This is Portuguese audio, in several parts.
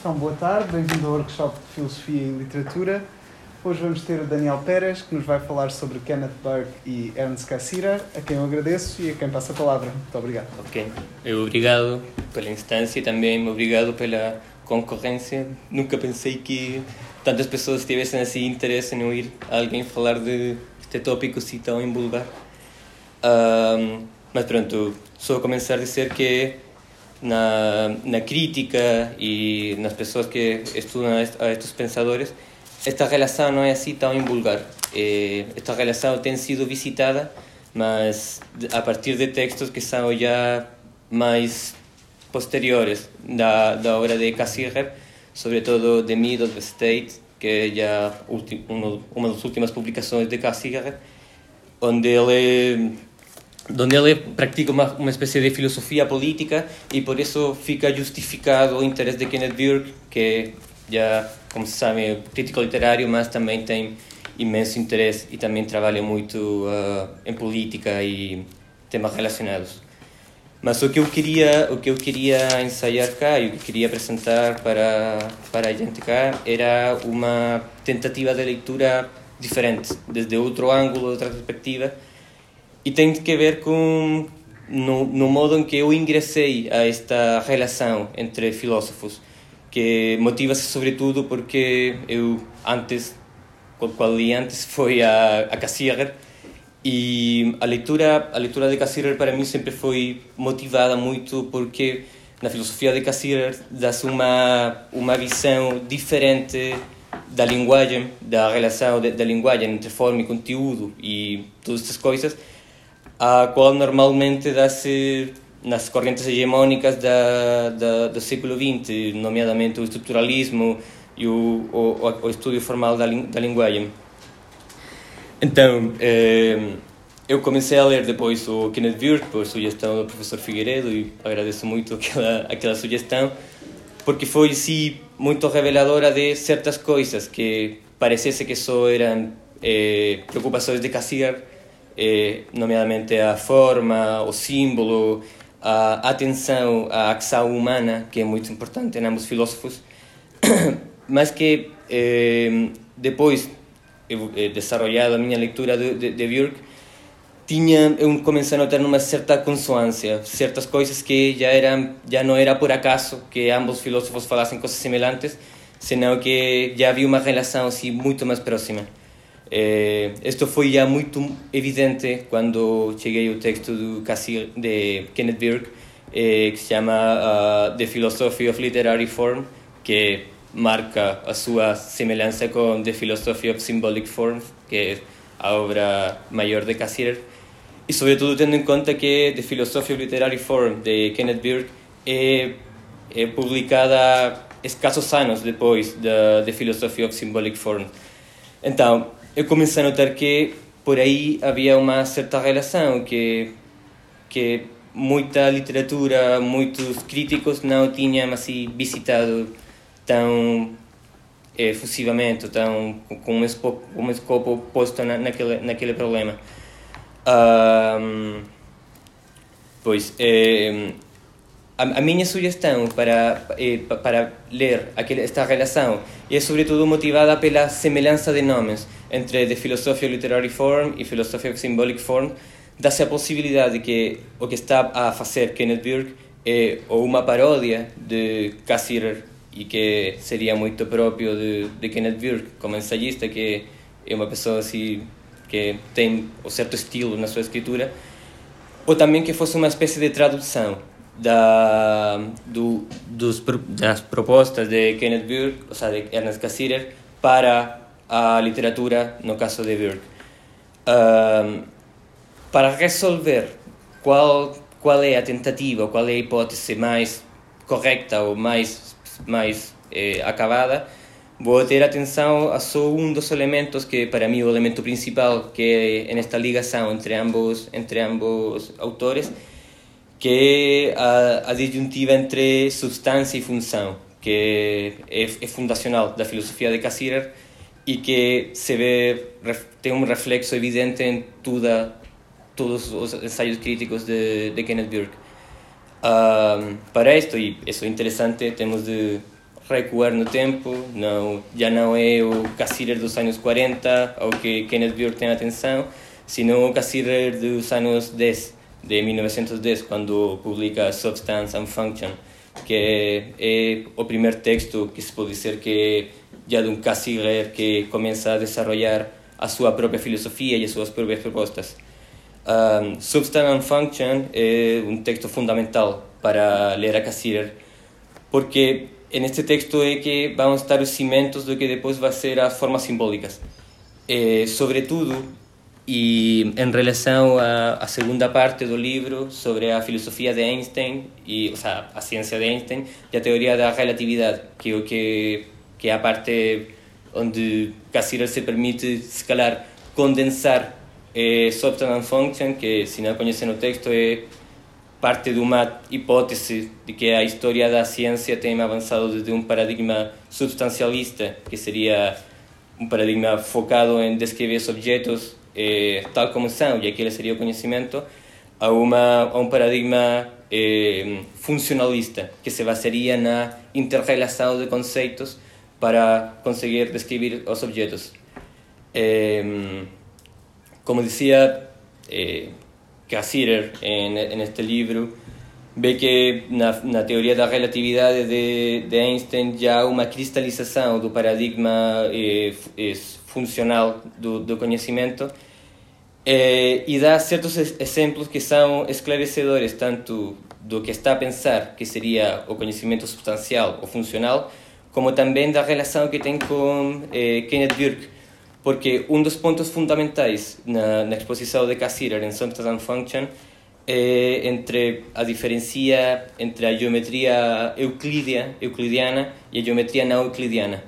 Então, boa tarde, bem-vindo ao workshop de Filosofia e Literatura. Hoje vamos ter o Daniel Pérez, que nos vai falar sobre Kenneth Burke e Ernst Cassirer, a quem eu agradeço e a quem passo a palavra. Muito obrigado. Ok, eu obrigado pela instância e também obrigado pela concorrência. Nunca pensei que tantas pessoas tivessem assim interesse em ouvir alguém falar de este tópico assim tão invulgar. Um, mas pronto, só começar a dizer que na, na crítica e nas pessoas que estudam a estes pensadores, esta relação não é assim tão invulgar. Eh, esta relação tem sido visitada, mas a partir de textos que são já mais posteriores da, da obra de Cassirer, sobretudo The Mid of the State, que é já uma das últimas publicações de Cassirer, onde ele onde ele pratica uma, uma espécie de filosofia política e por isso fica justificado o interesse de Kenneth Burke, que já, como se sabe, é crítico literário, mas também tem imenso interesse e também trabalha muito uh, política e temas relacionados. Mas o que eu queria, o que eu queria ensaiar cá e o que queria apresentar para para a gente cá era uma tentativa de leitura diferente, desde outro ângulo, outra perspectiva e tem que ver com no, no modo em que eu ingressei a esta relação entre filósofos, que motiva-se sobretudo porque eu antes, qual li antes, foi a, a Cassirer, e a leitura, a leitura de Cassirer para mim sempre foi motivada muito porque na filosofia de Cassirer dá-se uma, uma visão diferente da linguagem, da relação da linguagem entre forma e conteúdo e todas essas coisas, a qual normalmente dá-se nas correntes hegemônicas da, da, do século XX, nomeadamente o estruturalismo e o, o, o estudo formal da, da linguagem. Então, eh, eu comecei a ler depois o Kenneth Burke por sugestão do professor Figueiredo e agradeço muito aquela, aquela sugestão, porque foi, sim, muito reveladora de certas coisas que parecesse que só eram eh, preocupações de Cassirer, eh, nomeadamente a forma, o símbolo, a atenção à ação humana, que é muito importante em ambos filósofos, mas que eh, depois, eu, eh, desenvolvendo a minha leitura de, de, de Burke, tinha eu comecei a notar uma certa consonância, certas coisas que já eram já não era por acaso que ambos filósofos falassem coisas semelhantes, senão que já havia uma relação assim muito mais próxima. Eh, esto foi já muito evidente quando cheguei ao texto do Cassir, de Kenneth Burke, eh, que se chama uh, The Philosophy of Literary Form, que marca a sua semelhança com The Philosophy of Symbolic Form, que é a obra maior de Cassirer, e sobretudo tendo em conta que The Philosophy of Literary Form, de Kenneth Burke, é, é publicada escassos anos depois da The Philosophy of Symbolic Form. Eu comecei a notar que por aí havia uma certa relação que que muita literatura, muitos críticos não tinham assim visitado tão efusivamente, tão com um escopo, um escopo posto na, naquele naquele problema. Um, pois eh, a, a minha sugestão para eh, para ler esta relação é sobretudo motivada pela semelhança de nomes entre Philosophy of Literary Form e Philosophy of Symbolic Form, dá-se a possibilidade de que o que está a fazer Kenneth Burke é ou uma paródia de Cassirer e que seria muito próprio de, de Kenneth Burke como ensayista que é uma pessoa assim que tem um certo estilo na sua escritura ou também que fosse uma espécie de tradução da do, dos, das propostas de Kenneth Burke, ou seja, de Ernest Cassirer, para a literatura, no caso de Burke. Um, para resolver qual, qual é a tentativa, qual é a hipótese mais correta ou mais, mais eh, acabada, vou ter atenção a só um dos elementos que para mim é o elemento principal que é nesta ligação entre ambos entre ambos autores que é a, a disjuntiva entre substância e função que é, é fundacional da filosofia de Cassirer e que se vê tem um reflexo evidente em toda todos os ensaios críticos de, de Kenneth Burke. Um, para isto, e isso é interessante, temos de recuar no tempo, não, já não é o Cassirer dos anos 40 ao que Kenneth Burke tem atenção, sino o Cassirer dos anos 10, de 1910, quando publica Substance and Function, que é o primeiro texto que se pode dizer que já de um Cassirer que começa a desenvolver a sua própria filosofia e as suas. Um, Substance and Function é um texto fundamental para ler a Cassirer, porque en este texto é que vão estar os cimentos do que depois vai ser as formas simbólicas. Eh, sobretudo, e em relação à, à, segunda parte do livro, sobre a filosofia de Einstein, e, ou seja, a ciência de Einstein e a teoria da relatividade, que é o que, que é a parte onde Cassirer se permite, se calhar, condensar eh, Substance Function, que se não conhecem o texto é parte de uma hipótese de que a história da ciência tem avançado desde um paradigma substancialista, que seria um paradigma focado em descrever os objetos eh, tal como são, e aquele seria o conhecimento, a, uma, a um paradigma eh, funcionalista, que se basearia na interrelação de conceitos para conseguir descrever os objetos. Eh, como dizia, eh, Cassirer en este libro ve que na, na teoria da relatividade de, de Einstein já há uma cristalização do paradigma eh, funcional do, do conhecimento eh, e dá certos exemplos que são esclarecedores tanto do que está a pensar que seria o conhecimento substancial ou funcional como também da relação que tem com eh, Kenneth Burke porque um dos pontos fundamentais na, na exposição de Cassirer em Substance and Function é entre a diferença entre a geometria euclídea, euclidiana e a geometria não euclidiana.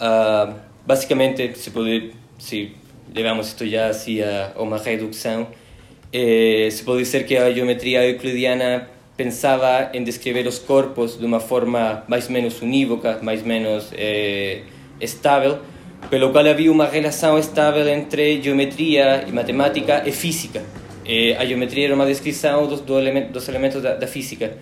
Uh, basicamente, se pode, se levamos isto já assim a, uma redução, eh, se pode dizer que a geometria euclidiana pensava em descrever os corpos de uma forma mais ou menos unívoca, mais ou menos eh, estável, pelo qual havia uma relação estável entre geometria e matemática e física. E a geometria era uma descrição dos, do element, dos elementos da, da, física.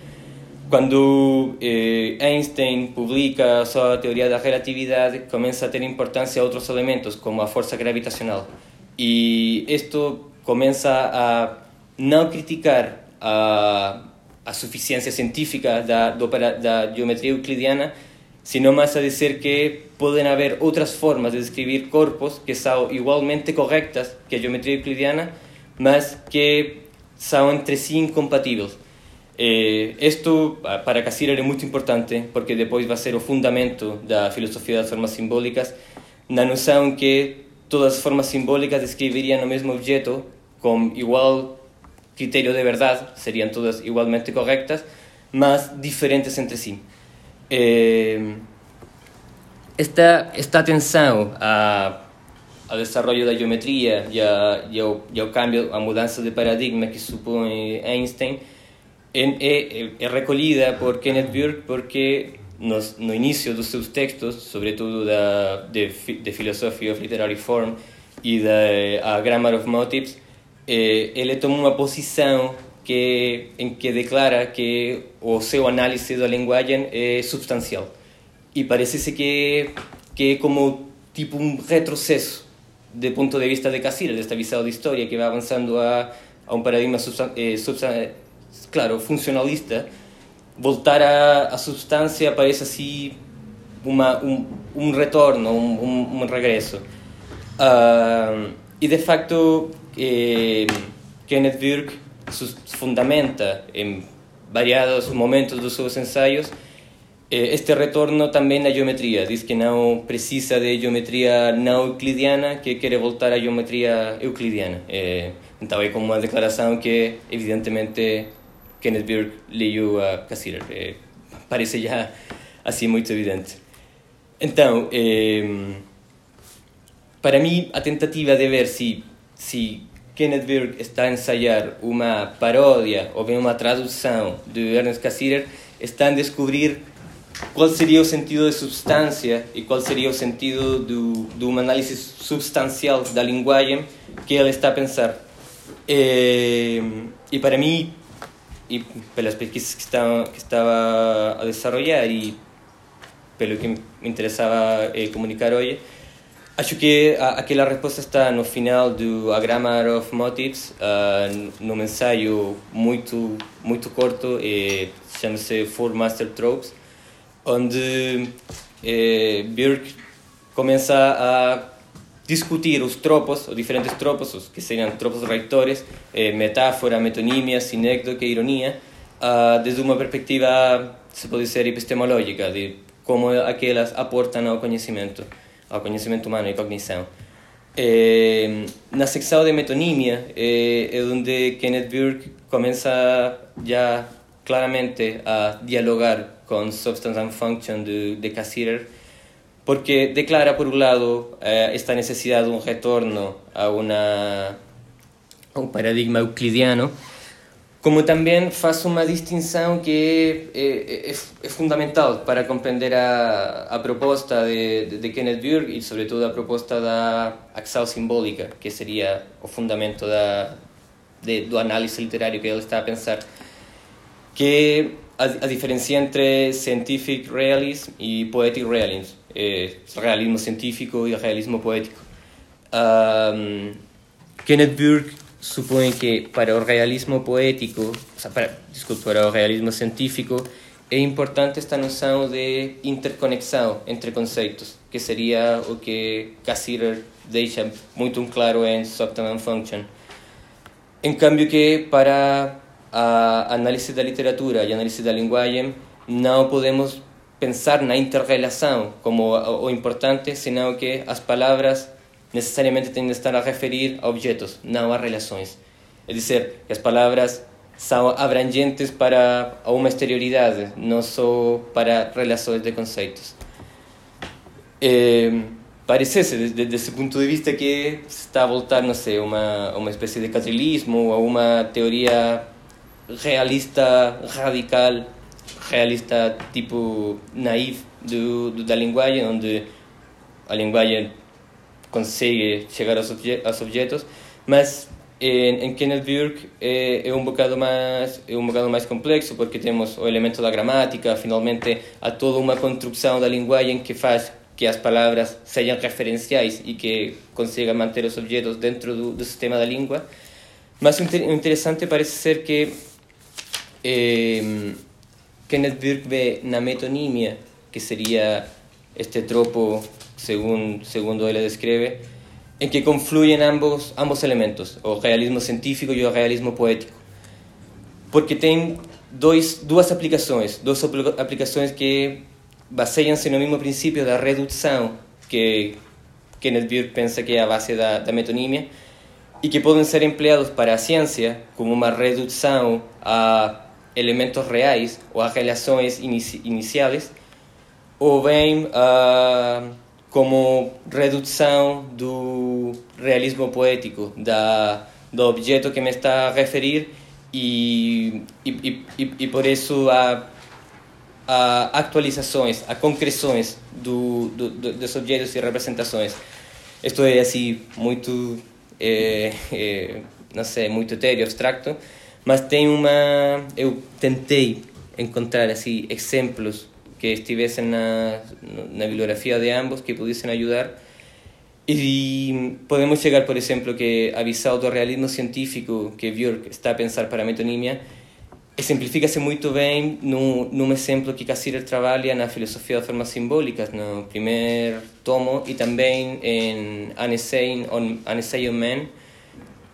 Quando eh, Einstein publica a sua teoria da relatividade, começa a ter importância outros elementos, como a força gravitacional. E isto começa a não criticar a, a suficiência científica da, do, da geometria euclidiana, sino más a decir que pueden haber otras formas de describir corpos que son igualmente correctas que la geometría euclidiana, mas que son entre sí incompatibles. Eh, esto para Cassirer é muito importante porque depois vai ser o fundamento da filosofia das formas simbólicas na noção que todas as formas simbólicas descreveriam o mesmo objeto com igual critério de verdade, seriam todas igualmente correctas, mas diferentes entre si. Eh, esta, esta atenção a, ao desenvolvimento da geometria e, a, e, ao, cambio, a mudança de paradigma que supõe Einstein é, é, é recolhida por Kenneth Burke porque nos, no início dos seus textos, sobretudo da de, de Philosophy of Literary Form e da a Grammar of Motives, eh, ele toma uma posição que, em que declara que o seu análise da linguagem é substancial. E parece-se que, que como tipo um retrocesso do ponto de vista de Cassirer, desta visão de história que vai avançando a, a um paradigma substan eh, substan claro, funcionalista, voltar à, à substância parece assim uma, um, um retorno, um, um, regresso. Uh, e de facto, eh, Kenneth Burke fundamenta em variados momentos dos seus ensaios eh, este retorno também na geometria. Diz que não precisa de geometria não euclidiana, que quer voltar à geometria euclidiana. Eh, então é como uma declaração que, evidentemente, Kenneth Burke leu a Cassirer. Eh, parece já assim muito evidente. Então, para mim, a tentativa de ver se, se Kenneth Burke está a ensaiar uma paródia ou bem uma tradução de Ernest Cassirer, está a descobrir qual seria o sentido de substância e qual seria o sentido do, de uma análise substancial da linguagem que ele está a pensar. E, e para mim, e pelas pesquisas que estava, que estava a desenvolver e pelo que me interessava eh, comunicar hoje. Acho que a, aquela resposta está no final do A Grammar of Motives, uh, num ensaio muito, muito curto, eh, Four Master Tropes, onde eh, Burke começa a discutir os tropos, os diferentes tropos, os que seriam tropos reitores, eh, metáfora, metonímia, sinécdoque, ironia, uh, desde uma perspectiva, se pode dizer, epistemológica, de como aquelas aportam ao conhecimento ao conhecimento humano e cognição. É, na secção de metonímia é, é Kenneth Burke começa já claramente a dialogar com Substance and Function de, de Cassirer, porque declara, por um lado, eh, esta necessidade de um retorno a, uma, a um paradigma euclidiano, como também faz uma distinção que é, é, é fundamental para compreender a, a proposta de, de, de, Kenneth Burke e, sobretudo, a proposta da axal simbólica, que seria o fundamento da, de, do análise que ele está a pensar, que a, a diferença entre scientific realism e poetic realism, é, realismo científico e realismo poético. Um, Kenneth Burke supõe que para o realismo poético, para, desculpe, para o realismo científico, é importante esta noção de interconexão entre conceitos, que seria o que Cassirer deixa muito claro em Subtle Function. Em cambio que para a análise da literatura e análise da linguagem não podemos pensar na interrelação como o importante, senão que as palavras necessariamente têm de estar a referir a objetos, não a relações. É dizer, que as palavras são abrangentes para uma exterioridade, não só para relações de conceitos. É, parece-se, desde, esse ponto de vista, que se está a voltar, não sei, uma, uma espécie de catolicismo ou uma teoria realista radical, realista tipo naive do, do, da linguagem, onde a linguagem consegue chegar aos, obje aos objetos, mas em, em Kenneth Burke é, é, um bocado mais é um bocado mais complexo porque temos o elemento da gramática, finalmente há toda uma construção da linguagem que faz que as palavras sejam referenciais e que consiga manter os objetos dentro do, do sistema da língua. Mas o interessante parece ser que eh, Kenneth Burke vê na metonímia, que seria este tropo según, segundo ele describe, en que confluyen ambos, ambos elementos, o realismo científico e o realismo poético. Porque tem dois, duas aplicações, duas aplicações que baseiam-se no mesmo princípio da redução que Kenneth Burke pensa que é a base da, da metonímia e que podem ser empleados para a ciência como uma redução a elementos reais ou a relações inici iniciais, ou bem uh, como redução do realismo poético, da, do objeto que me está a referir e, e, e, e por isso há, há atualizações, há concreções do, do, do, dos objetos e representações. Isto é assim muito, é, é, não sei, muito etéreo, abstracto, mas tem uma, eu tentei encontrar assim exemplos que estivessem na, na bibliografia de ambos, que pudiesen ayudar. Y podemos llegar, por ejemplo, que avisado do realismo científico que Björk está a pensar para a metonimia, exemplifica-se muito bem num, num exemplo que Cassirer trabalha na filosofia das formas simbólicas, no primeiro tomo, e também em An Essay on, An Essay on Man,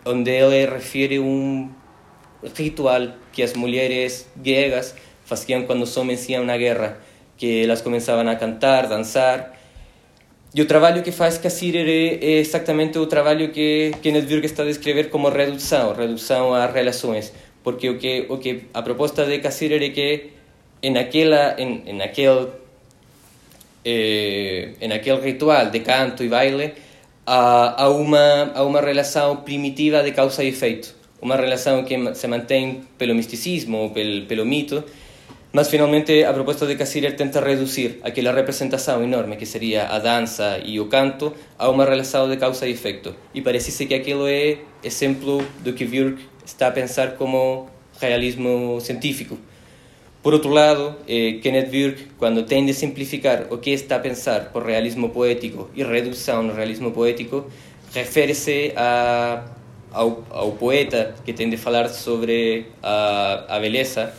onde ele refere um ritual que as mulheres gregas faziam quando os homens iam na guerra que elas começavam a cantar, dançar. E o trabalho que faz Cassirer é exatamente o trabalho que Kenneth Burke está a como redução, redução a relações. Porque o que, o que a proposta de Cassirer é que em, aquela, em, em, aquele, eh, ritual de canto e baile há, há, uma, há uma primitiva de causa e efeito. Uma relação que se mantém pelo misticismo, pelo, pelo mito, mas finalmente a proposta de Cassirer tenta reduzir aquela representação enorme que seria a dança e o canto a uma relação de causa e efeito. E parece que aquilo é exemplo do que Björk está a pensar como realismo científico. Por outro lado, eh, Kenneth Burke, quando tende a simplificar o que está a pensar por realismo poético e redução no realismo poético, refere-se ao, ao, poeta que tende a falar sobre a, a beleza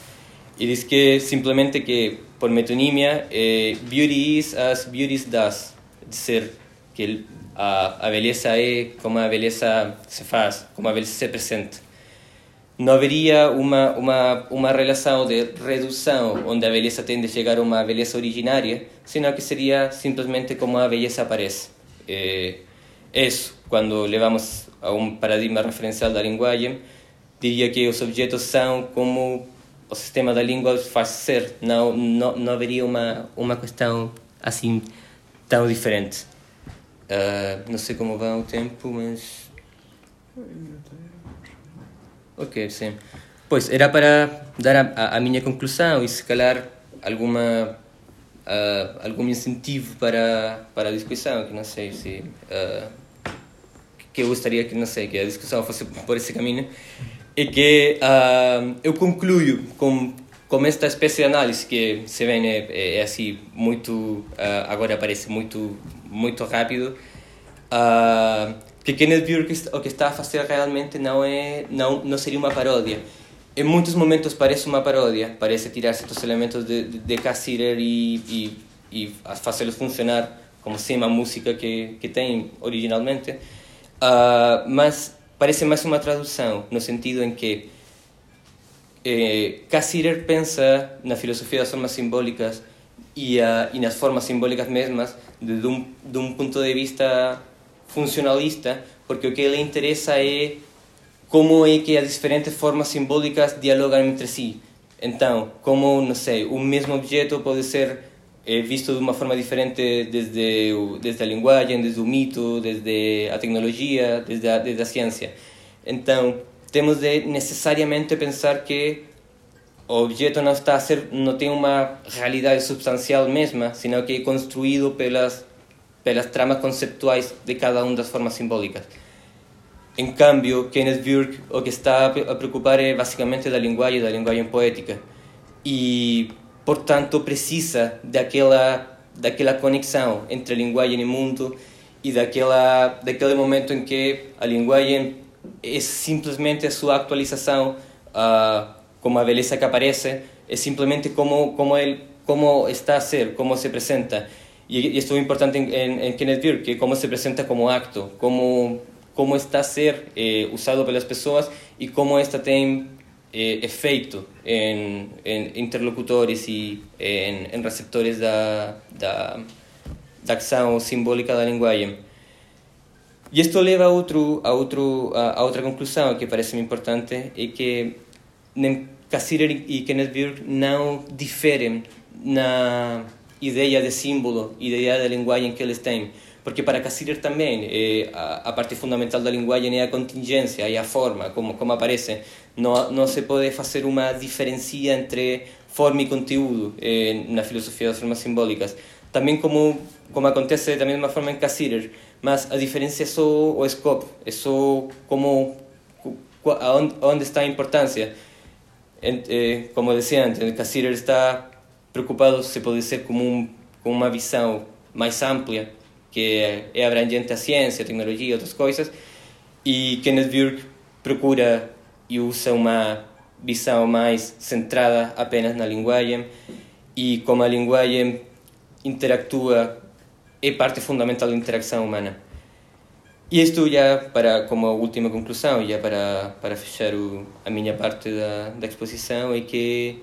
e diz que simplesmente que por metonímia eh, beauty is as beauty does, dizer que a, a beleza é como a beleza se faz, como a beleza se apresenta não haveria uma, uma, uma relação de redução onde a beleza tende a chegar a uma beleza originária, senão que seria simplesmente como a beleza aparece. É, isso, quando levamos a um paradigma referencial da linguagem, diria que os objetos são como o sistema da língua faz ser, não, não, não haveria uma, uma questão assim tão diferente. Uh, não sei como vai o tempo, mas. Ok, sim. Pois, era para dar a, a, minha conclusão e se calhar alguma, uh, algum incentivo para, para a discussão, que não sei se... Uh, que eu gostaria que, não sei, que a discussão fosse por esse caminho, e que uh, eu concluo com, com esta espécie de análise que se vê é, é, é assim muito agora parece muito muito rápido uh, que Kenneth Burke o que está a fazer realmente não é não não seria uma paródia. Em muitos momentos parece uma paródia parece tirar certos elementos de, de, de Cassirer e, e, e fazê-los funcionar como se uma música que, que tem originalmente uh, mas parece mais uma tradução no sentido em que eh, Cassirer pensa na filosofia das formas simbólicas e, uh, e nas formas simbólicas mesmas de um, de um de vista funcionalista, porque o que lhe interessa é como é que as diferentes formas simbólicas dialogam entre si. Então, como, não sei, o mesmo objeto pode ser é, visto de uma forma diferente desde, o, desde a linguagem, desde o mito, desde a tecnologia, desde a, desde a ciência. Então, temos de necessariamente pensar que o objeto não está a ser não tem uma realidade substancial mesma, senão que é construído pelas pelas tramas conceptuais de cada uma das formas simbólicas. Em cambio, Kenneth Burke o que está a preocupar é basicamente da linguagem, da linguagem poética. E, portanto, precisa daquela daquela conexão entre linguagem e mundo e daquela daquele momento em que a linguagem é simplesmente a sua atualização, uh, como a beleza que aparece, é simplesmente como como ele como está a ser, como se apresenta y, esto es importante en, en, en Kenneth Beer, que cómo se presenta como acto, cómo, cómo está a ser eh, usado por las personas y cómo está tiene eh, efeito en, en interlocutores y en, en receptores da, da, da acción simbólica da linguagem. E isto leva a, outro, a, outro, a, outra conclusão que parece-me importante, é que Cassirer e Kenneth Beer não diferem na ideia de símbolo, ideia de linguagem que eles têm. Porque para Cassirer também, eh, a, a, parte fundamental da linguagem é a contingência, é a forma, como, como aparece. Não, não se pode fazer uma diferença entre forma e conteúdo eh, na filosofia das formas simbólicas. Também como, como acontece da mesma forma em Cassirer, mas a diferença é só o escopo, é só como aonde, onde está a importância. Eh, como dizia antes, Cassirer está preocupado se pode ser como um, com uma visão mais ampla que é, abrangente a ciência, a tecnologia, outras coisas, e Kenneth Burke procura e usa uma visão mais centrada apenas na linguagem e como a linguagem interactua é parte fundamental da interação humana. E isto já para como última conclusão, já para para fechar o, a minha parte da, da exposição é que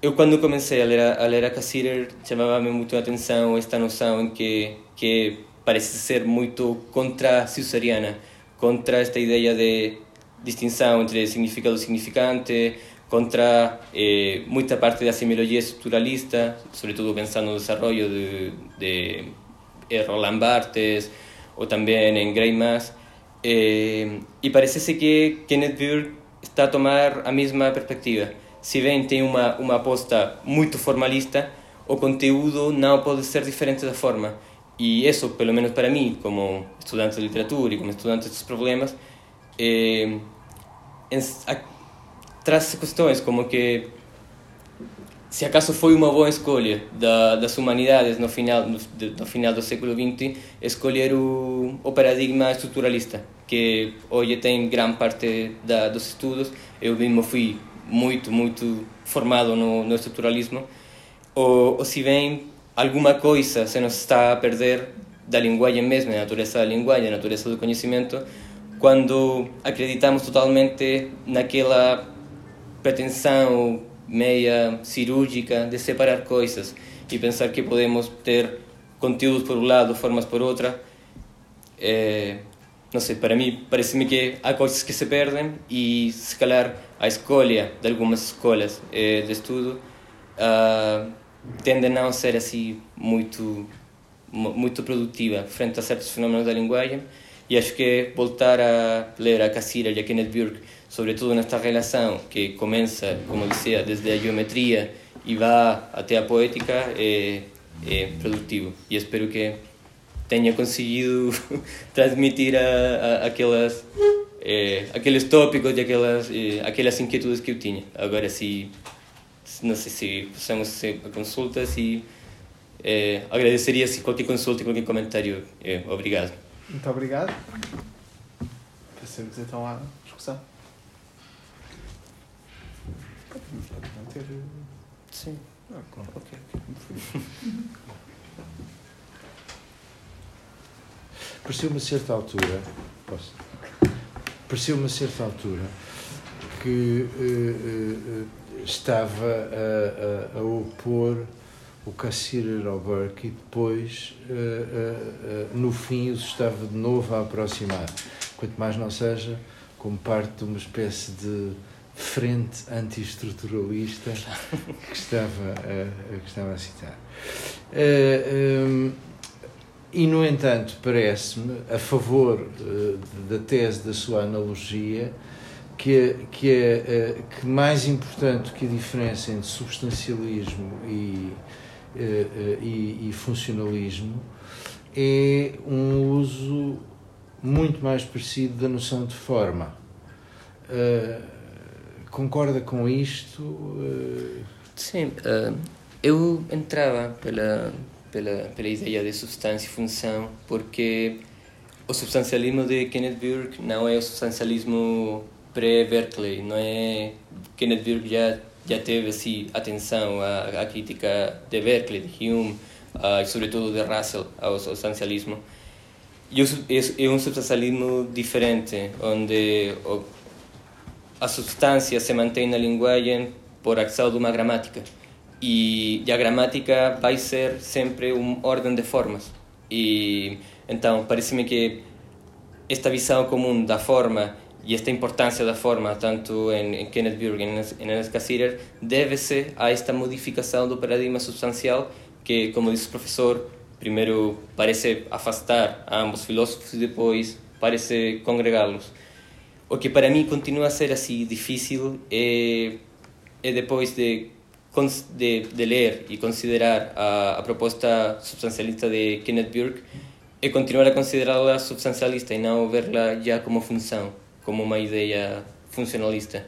eu quando comecei a ler a, ler a Cassirer chamava-me muito a atenção esta noção em que que parece ser muito contra Caesariana, contra esta ideia de distinção entre significado e significante, contra eh, muita parte da semiologia estruturalista, sobretudo pensando no desenvolvimento de, de eh, Roland Barthes ou também em Gray Mass. Eh, e parece que Kenneth Burke está a tomar a mesma perspectiva se bem tem uma, uma aposta muito formalista, o conteúdo não pode ser diferente da forma. E isso, pelo menos para mim, como estudante de literatura e como estudante destes problemas, é, traz questões como que se acaso foi uma boa escolha da, das humanidades no final, no, no final do século XX escolher o, o paradigma estruturalista, que hoje tem grande parte da, dos estudos. Eu mesmo fui muito, muito formado no, no estruturalismo. Ou, ou se bem alguma coisa se nos está a perder da linguagem mesmo, da natureza da linguagem, da natureza do conhecimento, quando acreditamos totalmente naquela pretensão meia cirúrgica de separar coisas e pensar que podemos ter conteúdos por um lado, formas por outra. É, não sei, para mim parece-me que há coisas que se perdem e se calhar a escolha de algumas escolas é, de estudo uh, tende a não ser assim muito muito produtiva frente a certos fenómenos da linguagem e acho que voltar a ler a Cassira e a Kenneth Burke sobretudo nesta relação que começa, como dizia, desde a geometria e vai até a poética, é, é produtivo. E espero que tenha conseguido transmitir a, a, aquelas, é, aqueles tópicos e aquelas, é, aquelas inquietudes que eu tinha. Agora, se não sei se possamos a consulta, se é, agradeceria se qualquer consulta e qualquer comentário. Obrigado. Muito obrigado. Passemos então à discussão. Pode manter. Sim. Ah, claro. Ok. Pareceu-me a certa altura, posso? Pareceu-me a certa altura que uh, uh, estava a, a, a, opor o Cassirer ao Burke e depois, uh, no fim, os estava de novo a aproximar. Quanto mais não seja como parte de uma espécie de frente antiestruturalista que estava a, que estava a citar. Uh, um, e, no entanto, parece-me, a favor uh, da tese da sua analogia, que, é, que é uh, que mais importante que a diferença entre substancialismo e, e, e funcionalismo é um uso muito mais parecido da noção de forma. Uh, Concorda com isto? Sim, eu entrava pela, pela, pela ideia de substância e função porque o substancialismo de Kenneth Burke não é o substancialismo pré-Berkeley, não é... Kenneth Burke já, já teve assim, atenção à, à crítica de Berkeley, de Hume uh, e sobretudo de Russell ao substancialismo. E é, um substancialismo diferente, onde a substância se mantém na linguagem por ação de uma gramática. E, e a gramática vai ser sempre uma ordem de formas. E então parece-me que esta visão comum da forma e esta importância da forma, tanto em, em Kenneth Burke e em Ernest Cassirer, deve-se a esta modificação do paradigma substancial que, como disse o professor, primeiro parece afastar ambos filósofos e depois parece congregá-los. O que para mim continua a ser assim difícil é, é depois de, de, de ler e considerar a, a proposta substancialista de Kenneth Burke, é continuar a considerá-la substancialista e não vê-la já como função, como uma ideia funcionalista.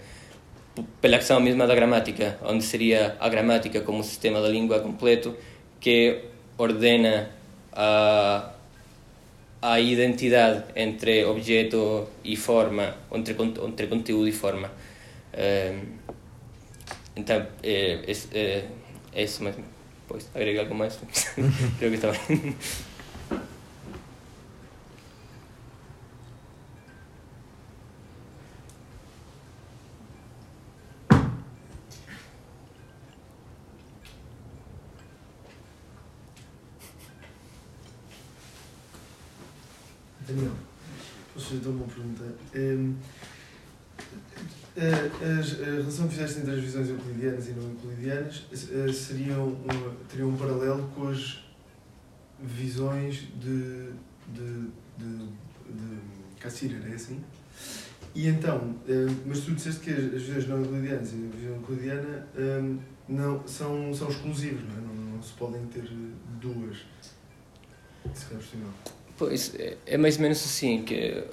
Pela ação mesma da gramática, onde seria a gramática como sistema da língua completo que ordena a a identidade entre objeto e forma, entre, entre conteúdo e forma. então, é, é, é isso mesmo. Pois, agregar algo mais? Creo que está bem. Daniel, posso fazer uma pergunta? Um, a, a, a, relação que fizeste entre as visões euclidianas e não euclidianas eh, seriam, teriam um paralelo com as visões de, de, de, de Cassirer, é assim? E então, eh, mas tu disseste que as visões não euclidianas e a visão euclidiana não, são, são exclusivos, não, é? não, não se podem ter duas. Se calhar Pois, é, é mais ou menos assim, que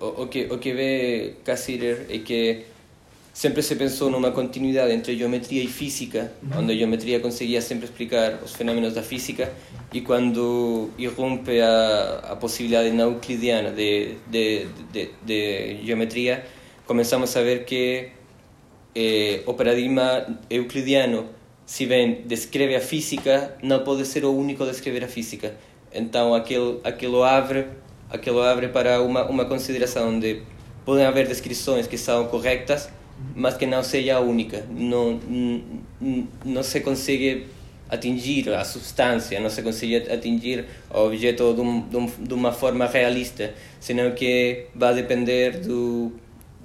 o, o que, o que vê Cassirer é que sempre se pensou numa continuidade entre geometria e física, onde a geometria conseguia sempre explicar os fenómenos da física, e quando irrompe a, a possibilidade não euclidiana de, de, de, de geometria, começamos a ver que eh, o paradigma euclidiano, se bem descreve a física, não pode ser o único a descrever a física. Então aquilo, aquilo abre aquilo abre para uma, uma consideração onde podem haver descrições que são corretas, mas que não seja única. Não, não, se consegue atingir a substância, não se consegue atingir o objeto de, de, um, uma forma realista, senão que vai depender do,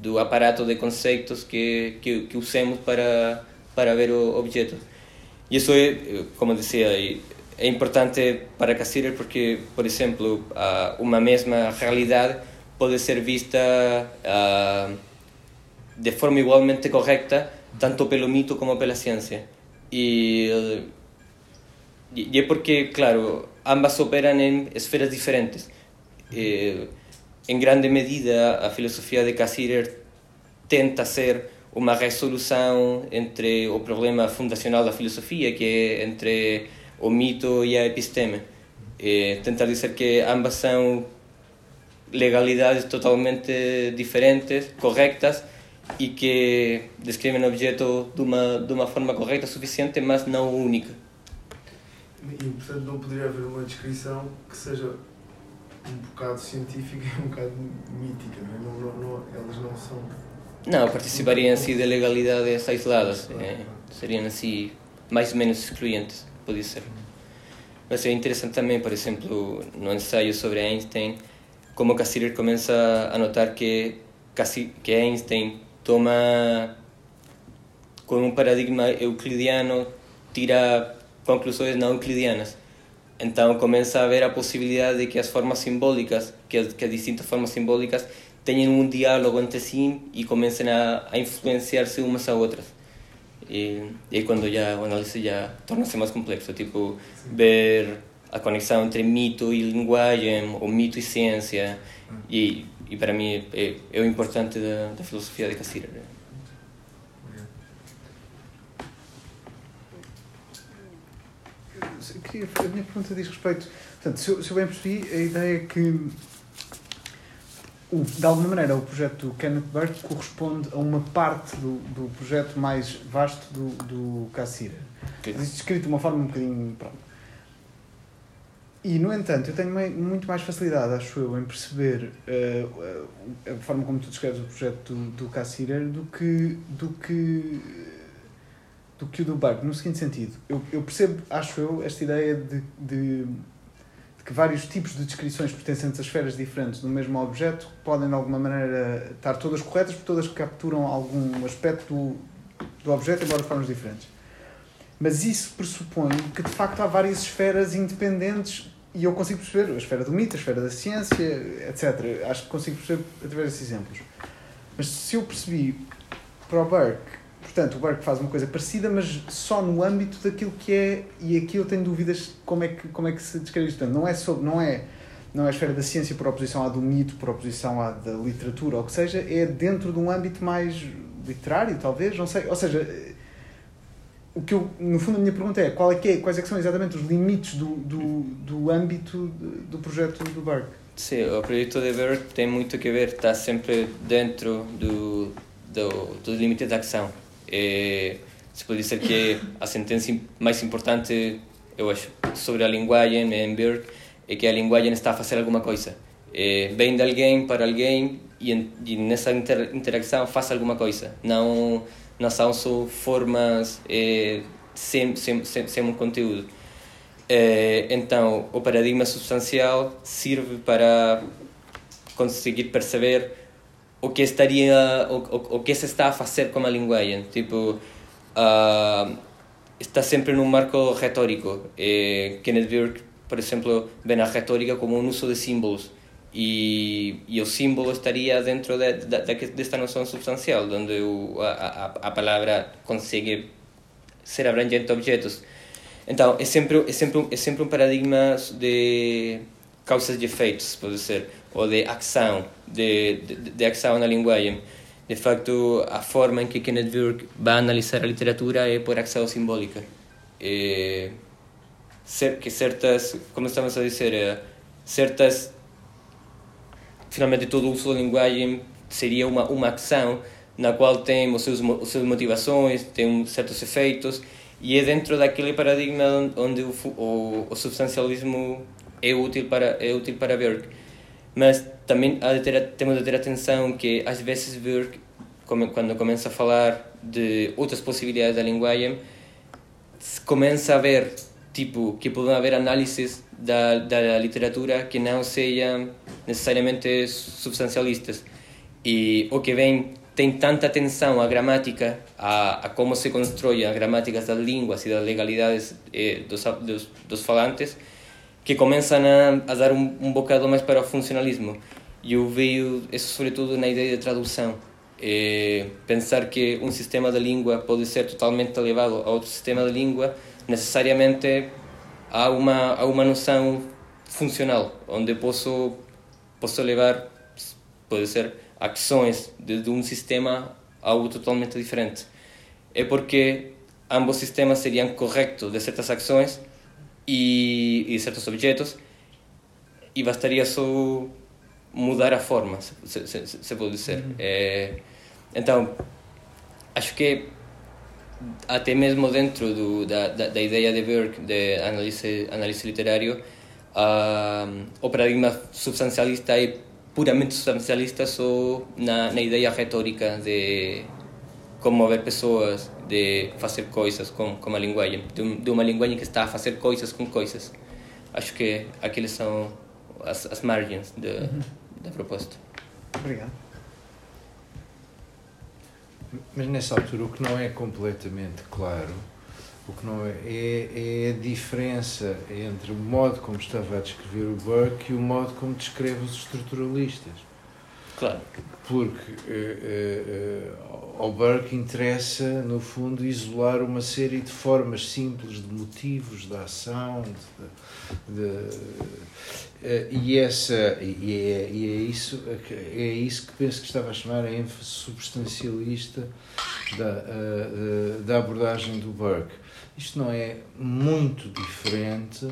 do aparato de conceitos que, que, que usemos para, para ver o objeto. E isso é, como dizia, é importante para Cassirer porque, por exemplo, uma mesma realidade pode ser vista de forma igualmente correta tanto pelo mito como pela ciência. E, e é porque, claro, ambas operam em esferas diferentes. E, em grande medida, a filosofia de Cassirer tenta ser uma resolução entre o problema fundacional da filosofia, que é entre o mito e a episteme. E tentar dizer que ambas são legalidades totalmente diferentes, corretas, e que descrevem o objeto de uma, de uma forma correta, suficiente, mas não única. E, portanto, não poderia haver uma descrição que seja um bocado científica e um bocado mítica, não é? Não, não, elas não são... Não, participariam assim de legalidades isoladas. É, seriam assim mais ou menos excluentes podia ser. Mas é interessante também, por exemplo, no ensaio sobre Einstein, como Cassirer começa a notar que, que Einstein toma, com um paradigma euclidiano, tira conclusões não euclidianas. Então começa a ver a possibilidade de que as formas simbólicas, que as, que as distintas formas simbólicas, tenham um diálogo entre si e comecem a, a influenciar-se umas a outras. E, e aí quando já o análise já torna-se mais complexo, tipo ver a conexão entre mito e linguagem, ou mito e ciência, e, e para mim é, é o importante da, da filosofia de Cassirer. A minha pergunta diz respeito. Portanto, se eu, se eu bem percebi, a ideia é que o, de alguma maneira, o projeto do Kenneth Burke corresponde a uma parte do, do projeto mais vasto do, do Cassira. Isto escrito de uma forma um bocadinho. Pronto. E, no entanto, eu tenho muito mais facilidade, acho eu, em perceber uh, a forma como tu descreves o projeto do, do Cassirer do que, do que do que o do Burke, no seguinte sentido. Eu, eu percebo, acho eu, esta ideia de, de de que vários tipos de descrições pertencentes a esferas diferentes do mesmo objeto podem de alguma maneira estar todas corretas, porque todas capturam algum aspecto do, do objeto, embora de formas diferentes. Mas isso pressupõe que de facto há várias esferas independentes e eu consigo perceber a esfera do mito, a esfera da ciência, etc. Acho que consigo perceber através desses exemplos. Mas se eu percebi para o Burke Portanto, o Burke faz uma coisa parecida, mas só no âmbito daquilo que é, e aqui eu tenho dúvidas como é que, como é que se descreve isto. Não é, sobre, não, é, não é a esfera da ciência por oposição à do mito, por oposição à da literatura, ou o que seja, é dentro de um âmbito mais literário, talvez, não sei. Ou seja, o que eu, no fundo a minha pergunta é, qual é que é quais é que são exatamente os limites do, do, do âmbito do projeto do Burke? Sim, o projeto de Burke tem muito a ver, está sempre dentro do, do, do limite de ação é, se pode dizer que a sentença mais importante, eu acho, sobre a linguagem em Burke é que a linguagem está a fazer alguma coisa. É, vem de alguém para alguém e, e nessa inter, interação faz alguma coisa. Não, não são formas é, sem, sem, sem, sem um conteúdo. É, então, o paradigma substancial serve para conseguir perceber o que estaria o, o, o que se está a fazer com a linguagem. Tipo uh, está sempre num marco retórico. E Kenneth Burke por exemplo vê a retórica como um uso de símbolos e, e o símbolo estaria dentro de, de, de, desta noção substancial onde o, a, a, a palavra consegue ser abrangente a objetos então é sempre é sempre é sempre um paradigma de causas e efeitos pode ser ou de ação, de, de, de ação na linguagem. de facto, a forma em que Kenneth Burke vai analisar a literatura é por ação simbólica. É, que certas, como estamos a dizer, é, certas. Finalmente, todo o uso da linguagem seria uma, uma ação na qual tem os seus, as suas motivações, tem certos efeitos, e é dentro daquele paradigma onde o, o, o substancialismo é útil para, é útil para Burke. Mas também de ter, temos de ter atenção que às vezes Burke, quando começa a falar de outras possibilidades da linguagem, começa a ver tipo que podem haver análises da, da literatura que não sejam necessariamente substancialistas e o que vem tem tanta atenção à gramática, a, a como se constrói as gramáticas das línguas e das legalidades eh, dos, dos, dos falantes que começam a, a dar um, um bocado mais para o funcionalismo. E eu vejo isso sobretudo na ideia de tradução. É pensar que um sistema de língua pode ser totalmente elevado a outro sistema de língua, necessariamente há uma, há uma noção funcional, onde posso, posso levar, pode ser, ações de, de um sistema a outro totalmente diferente. É porque ambos sistemas seriam corretos de certas ações e, e certos objetos e bastaria só mudar a forma, se, se, se pode dizer. Uhum. É, então, acho que até mesmo dentro do, da, da, da, ideia de Burke de análise, análise literário, uh, o paradigma substancialista é puramente substancialista só na, na ideia retórica de como mover pessoas, de fazer coisas com, com a linguagem, de, de, uma linguagem que está a fazer coisas com coisas. Acho que aqueles são as, as margens de, uhum. da proposta. Obrigado. Mas nessa altura o que não é completamente claro, o que não é, é, é a diferença entre o modo como estava a descrever o Burke e o modo como descreve os estruturalistas. Claro. Porque uh, uh, ao Burke interessa, no fundo, isolar uma série de formas simples de motivos, de ação, de, de, e, essa, e, é, e é, isso, é isso que penso que estava a chamar a ênfase substancialista da, da abordagem do Burke. Isto não é muito diferente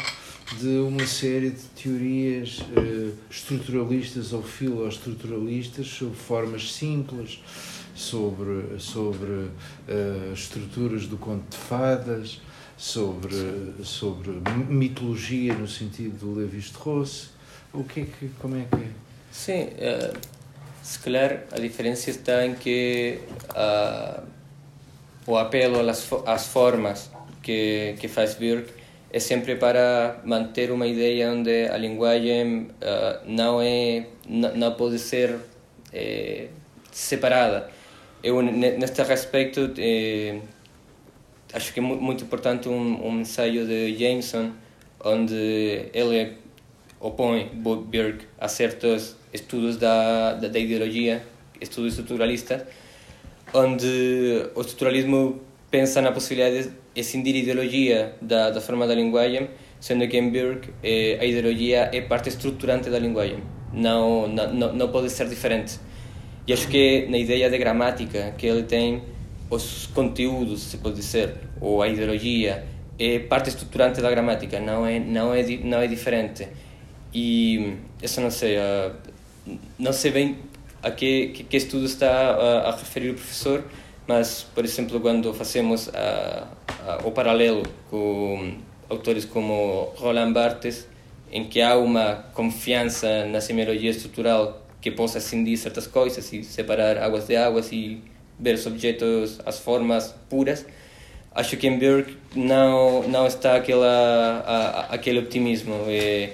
de uma série de teorias estruturalistas ou filoestruturalistas sobre formas simples, sobre, sobre uh, estruturas do conto de fadas, sobre, sobre mitologia no sentido do Levi-Strauss. O que é que, como é que é? Sim, uh, se calhar a diferença está em que uh, o apelo às, às formas que, que faz Burke é sempre para manter uma ideia onde a linguagem uh, não é não, pode ser é, separada eu neste respeito é, acho que é muito importante um, um ensaio de Jameson onde ele opõe Burke a certos estudos da, da, da ideologia estudos estruturalistas onde o estruturalismo pensa na possibilidade de escindir ideologia da, da forma da linguagem, sendo que em Burke eh, a ideologia é parte estruturante da linguagem, não, não, não pode ser diferente. E acho que na ideia de gramática que ele tem, os conteúdos, se pode dizer, ou a ideologia, é parte estruturante da gramática, não é, não é, não é diferente. E isso não sei, uh, não sei bem a que, que, que estudo está a, a referir o professor, mas, por exemplo, quando fazemos a, a, o paralelo com autores como Roland Barthes, em que há uma confiança na semiologia estrutural que possa cindir certas coisas e separar águas de águas e ver os objetos, as formas puras, acho que em Burke não não está aquela a, aquele optimismo. É,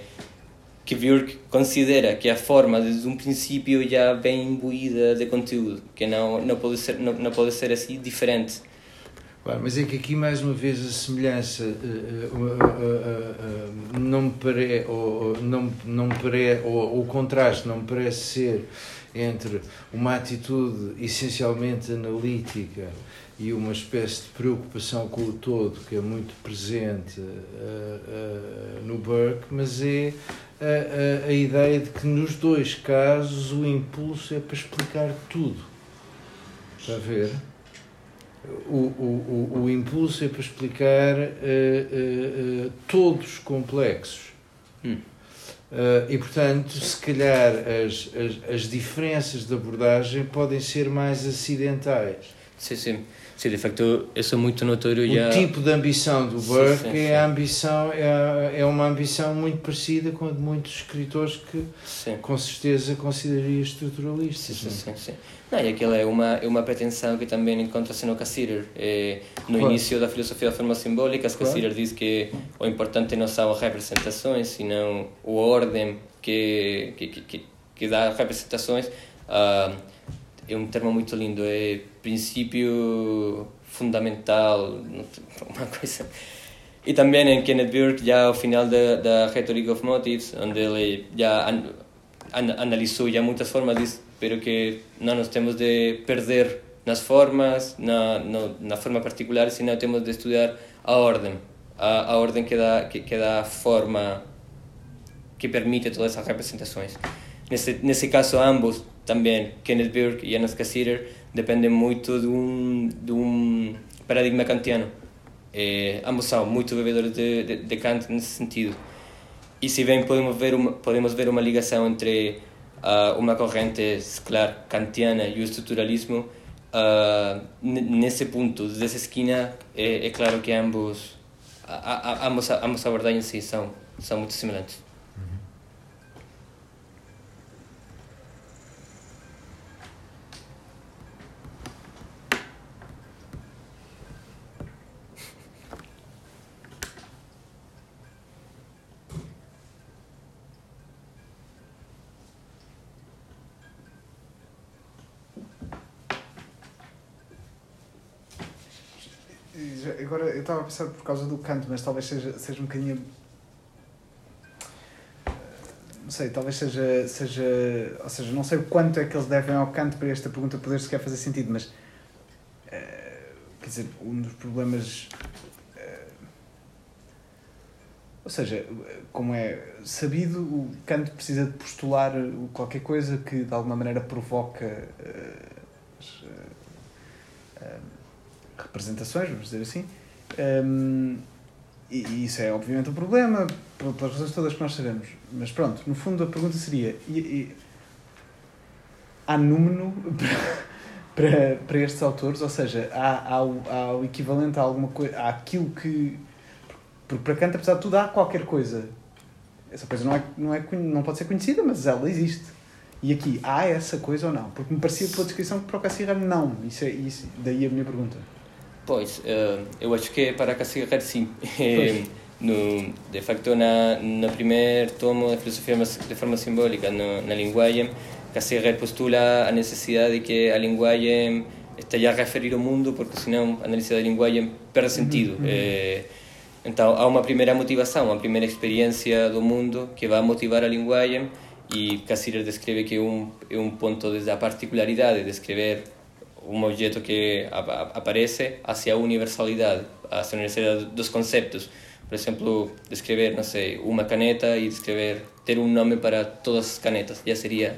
que Björk considera que a forma desde um princípio já vem imbuída de conteúdo, que não não pode ser não, não pode ser assim diferente. Claro, mas é que aqui mais uma vez a semelhança uh, uh, uh, não me parece, ou, não, não ou o contraste não me parece ser entre uma atitude essencialmente analítica e uma espécie de preocupação com o todo que é muito presente no Burke, mas é a, a, a ideia de que nos dois casos o impulso é para explicar tudo. Está a ver? O, o, o, o impulso é para explicar uh, uh, uh, todos complexos. Hum. E, portanto, se calhar as, as, as diferenças de abordagem podem ser mais acidentais. Sim, sim. Sim, de facto, isso é muito notório. O já... tipo de ambição do Burke sim, sim, é a ambição é, é uma ambição muito parecida com a de muitos escritores que Sim. com certeza consideraria estruturalistas. Sim, não é? sim, sim. Não, e aquilo é uma, é uma pretensão que também encontra-se no Cassirer. É, no Claro. início da filosofia da forma simbólica, Claro. Cassirer diz que o importante não são as representações, senão a ordem que, que, que- que, dá representações. Ah, é um termo muito lindo, é princípio fundamental, uma coisa... E também em Kenneth Burke, já ao final da, da Rhetoric of Motives, onde ele já an, an, analisou já muitas formas, diz, pero que não nos temos de perder nas formas, na, no, na forma particular, senão temos de estudar a ordem, a, a ordem que dá, que, que dá forma, que permite todas essas representações. Nesse, nesse caso, ambos também, Kenneth Burke e Janos Cassirer, dependem muito de um, de um paradigma kantiano. Eh, ambos são muito bebedores de, de, de Kant nesse sentido. E se bem podemos ver uma, podemos ver uma ligação entre ah, uma corrente, claro, kantiana e o estruturalismo, ah, n- nesse ponto, dessa esquina, é, é claro que ambos, a, a, ambos, ambos abordagens são, são muito semelhantes. Agora, eu estava a pensar por causa do canto, mas talvez seja, seja um bocadinho. eh, Não sei, talvez seja, seja. Ou seja, não sei o quanto é que eles devem ao canto para esta pergunta poder sequer fazer sentido, mas. eh, Quer dizer, um dos problemas. eh, Ou seja, como é sabido, o Kant precisa de postular qualquer coisa que de alguma maneira provoca as, representações, vamos dizer assim. Hum, e, e isso é obviamente um problema, pel- pelas razões todas que nós sabemos. Mas pronto, no fundo a pergunta seria: e, e, há número para, para, para estes autores? Ou seja, há, há, o, há o equivalente a alguma coisa, há aquilo que. Porque para Kant, apesar de tudo, há qualquer coisa. Essa coisa não, é, não, é, não pode ser conhecida, mas ela existe. E aqui, há essa coisa ou não? Porque me parecia pela descrição que para o Cassirer não. Isso é, isso, daí a minha pergunta. Pois, eh, eu acho que para Cassirer sim. Eh, no, de facto, na, no primeiro tomo de filosofia de forma simbólica, no, na linguagem, Cassirer postula a necessidade de que a linguagem esteja a referir ao mundo, porque senão a análise da linguagem perde sentido. Eh, então, há uma primeira motivação, uma primeira experiência do mundo que vai motivar a linguagem e Cassirer descreve que é um, é um ponto desde a particularidade de escrever um objeto que aparece hacia a universalidade, hacia a universalidade dos conceptos. Por exemplo, descrever, não sei, uma caneta e descrever, ter um nome para todas as canetas, já seria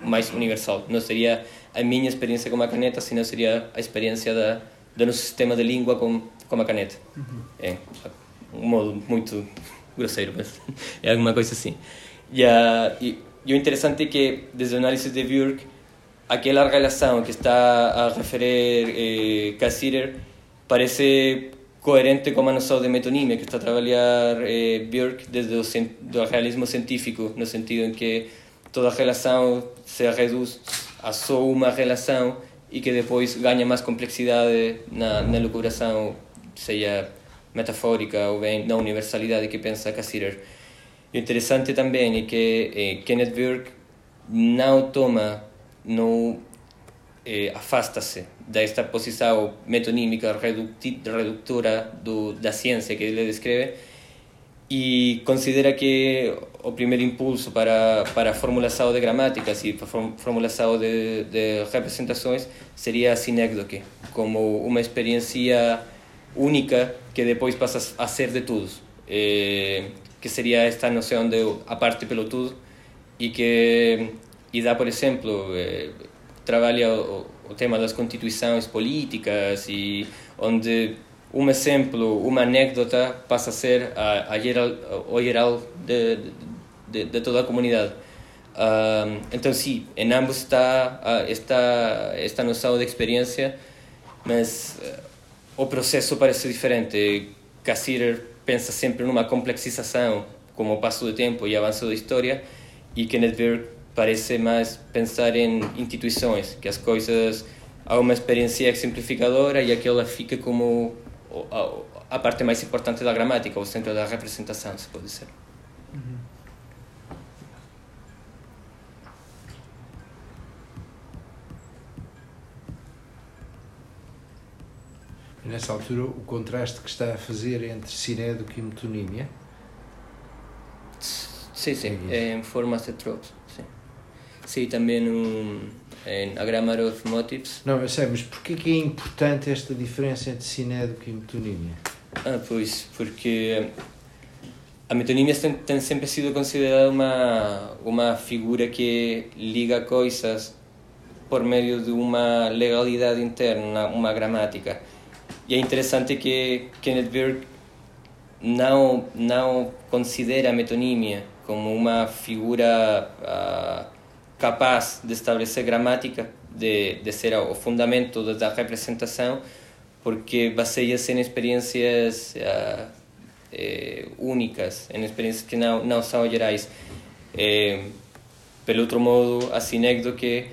mais universal. Não seria a minha experiência com a caneta, senão seria a experiência da, do nosso sistema de língua com, com a caneta. É um modo muito grosseiro, mas é alguma coisa assim. E, a- e, e o interessante é que, desde o análise de Burke, aquela relação que está a referir eh, Cassirer parece coerente com a noção de metonímia que está a trabalhar eh, Burke desde o do realismo científico, no sentido em que toda relação se reduz a só uma relação e que depois ganha mais complexidade na, na elucubração, seja metafórica ou bem na universalidade que pensa Cassirer. O interessante também é que eh, Kenneth Burke não toma, não eh, afasta-se desta posição metonímica reductora do, da ciência que ele descreve e considera que o primeiro impulso para, para a de gramáticas e para de, de representações seria a como uma experiência única que depois passa a ser de todos, eh, que seria esta noção de a parte pelo tudo e que e dá, por exemplo, eh, trabalha o, o tema das constituições políticas e onde um exemplo, uma anedota passa a ser a, a geral, o geral de, de, de, toda a comunidade. Uh, então, sim, em ambos está uh, esta, esta noção de experiência, mas uh, o processo parece diferente. Cassirer pensa sempre numa complexização com o passo do tempo e avanço da história, e Kenneth Berg parece mais pensar em instituições, que as coisas há uma experiência exemplificadora e aquela fica como a, parte mais importante da gramática, o centro da representação, se pode dizer. Uhum. nessa altura, o contraste que está a fazer entre sinédoco e metonímia? Sim, sim, é em forma de tropos, sim. Também no, em A Grammar of Motives. Não, eu sei, mas porquê que é importante esta diferença entre sinédoco e metonímia? Ah, pois, porque a metonímia tem, tem sempre sido considerada uma, uma figura que liga coisas por meio de uma legalidade interna, uma, uma gramática. E é interessante que Kenneth Berg não, não considera a metonímia como uma figura uh, capaz de estabelecer gramática, de, de ser o fundamento da representação, porque baseia-se em experiências uh, únicas, em experiências que não, não são gerais. Eh, pelo outro modo, assim que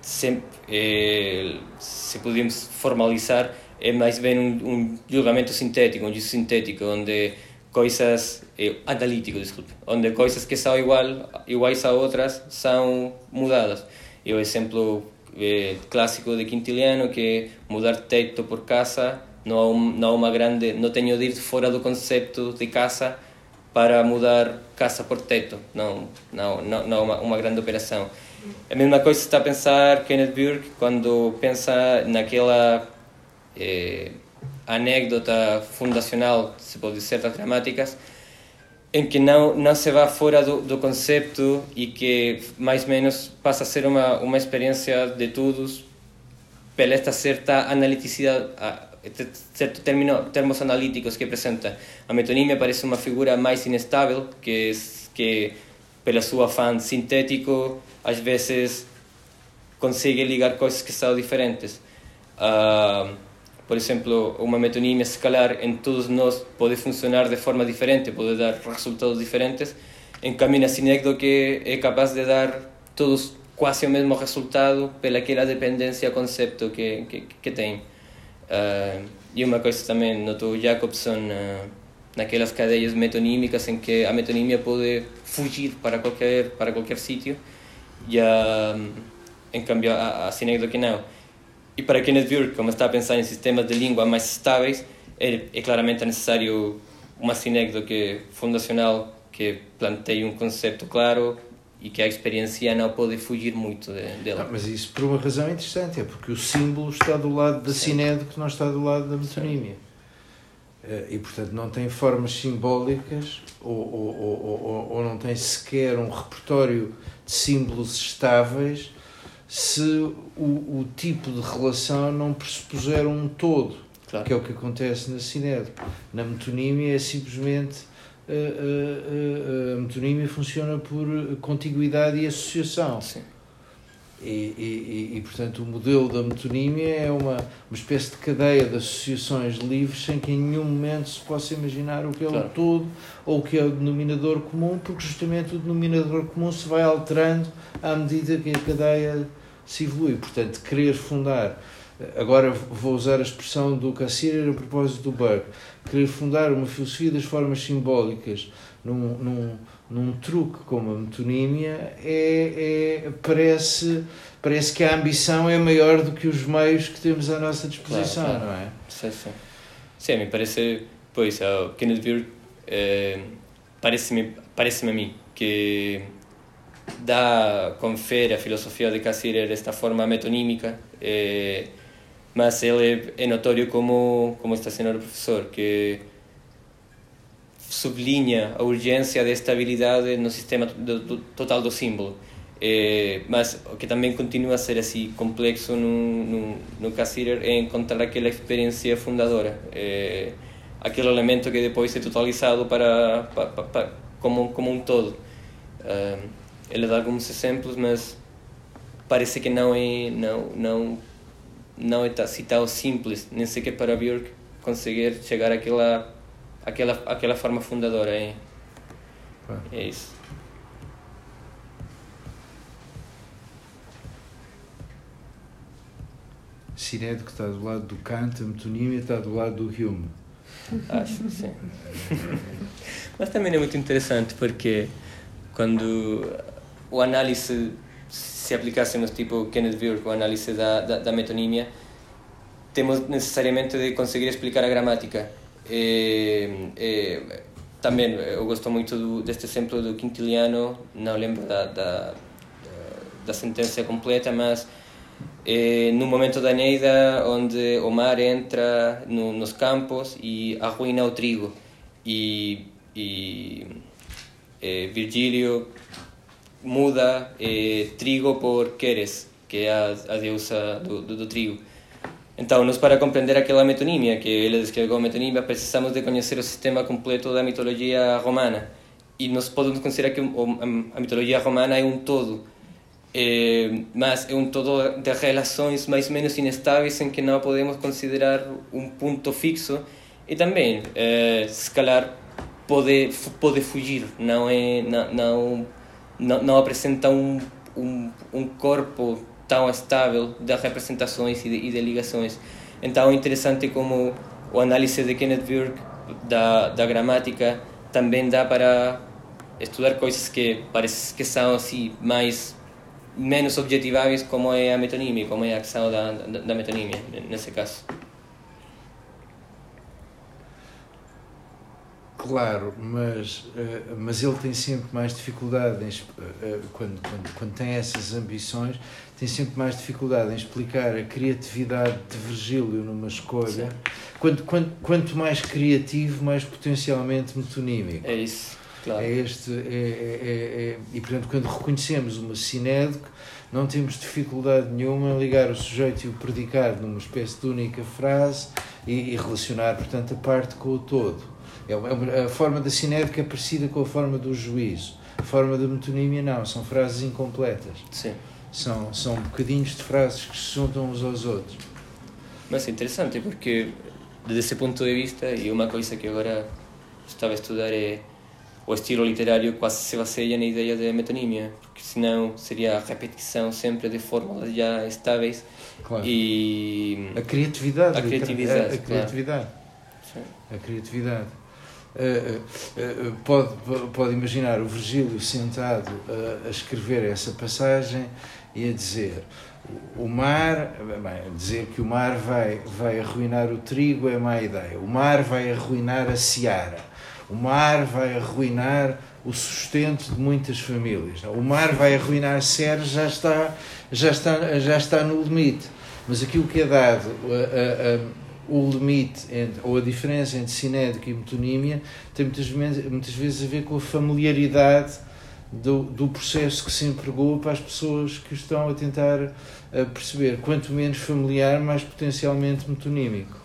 sempre, eh, se podemos formalizar, é mais bem um, um julgamento sintético, um juízo sintético, onde coisas eh, analítico, desculpe, onde coisas que são igual, iguais a outras são mudadas. E o exemplo eh, clássico de Quintiliano que mudar teto por casa não não uma grande, não tenho de ir fora do conceito de casa para mudar casa por teto, não não não, não uma, uma grande operação. A mesma coisa está a pensar Kenneth Burke quando pensa naquela eh, anécdota fundacional, se pode dizer, das gramáticas, em que não não se vai fora do, do conceito e que mais ou menos passa a ser uma uma experiência de todos pela esta certa analiticidade certos termos analíticos que apresenta a metonímia parece uma figura mais inestável que que pela sua afã sintético às vezes consegue ligar coisas que são diferentes. Uh, por exemplo, uma metonímia, se calhar, em todos nós pode funcionar de forma diferente, pode dar resultados diferentes. Em cambio, na Sinecdo, que é capaz de dar todos quase o mesmo resultado pelaquela dependência conceito que, que, que tem. Uh, e uma coisa também notou Jacobson uh, naquelas cadeias metonímicas em que a metonímia pode fugir para qualquer para qualquer sítio e uh, em cambio a, a Sinecdo que não e para Kenneth Burke, como está a pensar em sistemas de língua mais estáveis, é, é claramente necessário uma sinécdota que é fundacional, que planteie um conceito claro e que a experiência não pode fugir muito dela. Ah, mas isso por uma razão interessante, é porque o símbolo está do lado da sinécdota que não está do lado da metonímia. Eh, e, portanto, não tem formas simbólicas ou, ou, ou, ou, não tem sequer um repertório de símbolos estáveis se o, o tipo de relação não pressupuser um todo, claro. que é o que acontece na CINED. Na metonímia é simplesmente a, a, a, a metonímia funciona por contiguidade e associação. Sim. E, e, e, portanto, o modelo da metonímia é uma, uma espécie de cadeia de associações livres sem que em nenhum momento se possa imaginar o que é claro. o todo ou o que é o denominador comum, porque justamente o denominador comum se vai alterando à medida que a cadeia se evolui. Portanto, querer fundar, agora vou usar a expressão do Cassirer a propósito do Burke, querer fundar uma filosofia das formas simbólicas num, num, num truque como a metonímia é, é, parece, parece que a ambição é maior do que os meios que temos à nossa disposição, claro, claro. não é? Sim, sim. Sim, me parece, pois, o Kenneth Burke eh, parece-me parece a mim que dá, confere a filosofia de Cassirer desta forma metonímica, eh, mas ele é, notório como, como está sendo professor, que sublinha a urgência da estabilidade no sistema total do símbolo. É, mas que também continua a ser assim complexo no, no, no Cassirer é encontrar aquela experiência fundadora, é, aquele elemento que depois é totalizado para, para, para como, como um todo. Uh, ele dá alguns exemplos, mas parece que não é não não não é assim tão simples, nem sequer para Björk conseguir chegar àquela aquela aquela forma fundadora. É, é isso. Sinédo que está do lado do Kant, a metonímia está do lado do Hume. Acho que sim. Mas também é muito interessante porque quando o análise, se aplicássemos tipo Kenneth Burke, o análise da, da, da metonímia, temos necessariamente de conseguir explicar a gramática. E, e, também eu gosto muito do, deste exemplo do Quintiliano, não lembro da, da, da sentença completa, mas é no momento da Neida onde o mar entra no, nos campos e arruina o trigo e, e é, Virgílio muda é, trigo por Queres, que é a, a deusa do, do, do, trigo. Então, nós para compreender aquela metonímia, que ele descreve como metonímia, precisamos de conhecer o sistema completo da mitologia romana. E nós podemos considerar que a mitologia romana é um todo é, mas é um todo de relações mais ou menos instáveis em que não podemos considerar um ponto fixo e também, calhar, pode, pode fugir, não, é, não, não, não, não um, um, um corpo tão estável de representações e de, e de ligações. Então é interessante como o análise de Kenneth Burke da, da gramática também dá para estudar coisas que parece que são assim mais menos objetiváveis como é a metonímia, como é a questão da, da, da metonímia, nesse caso. Claro, mas, eh, mas ele tem sempre mais dificuldade em, eh, quando, quando, quando tem essas ambições, tem sempre mais dificuldade em explicar a criatividade de Virgílio numa escolha. Quanto, quanto, quanto mais criativo, mais potencialmente metonímico. É isso. Claro. É este, é, é, é, é, e portanto, quando reconhecemos uma sinédica, não temos dificuldade nenhuma em ligar o sujeito e o predicado numa espécie de única frase e, e relacionar, portanto, a parte com o todo. É, é a forma da sinédica é parecida com a forma do juízo. A forma da metonímia não, são frases incompletas. Sim. São, são bocadinhos de frases que se juntam uns aos outros. Mas é interessante porque, desde esse ponto de vista, e uma coisa que agora estava a estudar é o estilo literário quase se baseia na ideia de metonímia, porque senão seria a repetição sempre de fórmulas já estáveis claro. e a criatividade, a criatividade, a, a criatividade, claro. a criatividade. Uh, uh, uh, pode, pode imaginar o Virgílio sentado a escrever essa passagem e a dizer o mar, bem, dizer que o mar vai, vai arruinar o trigo é má ideia, o mar vai arruinar a seara o mar vai arruinar o sustento de muitas famílias. O mar vai arruinar Sérgio, já está, já está, já está no limite. Mas aquilo que é dado, a, a, a, o limite, entre, ou a diferença entre cinédico e metonímia, tem muitas vezes, muitas vezes a ver com a familiaridade do, do processo que se empregou para as pessoas que estão a tentar a perceber. Quanto menos familiar, mais potencialmente metonímico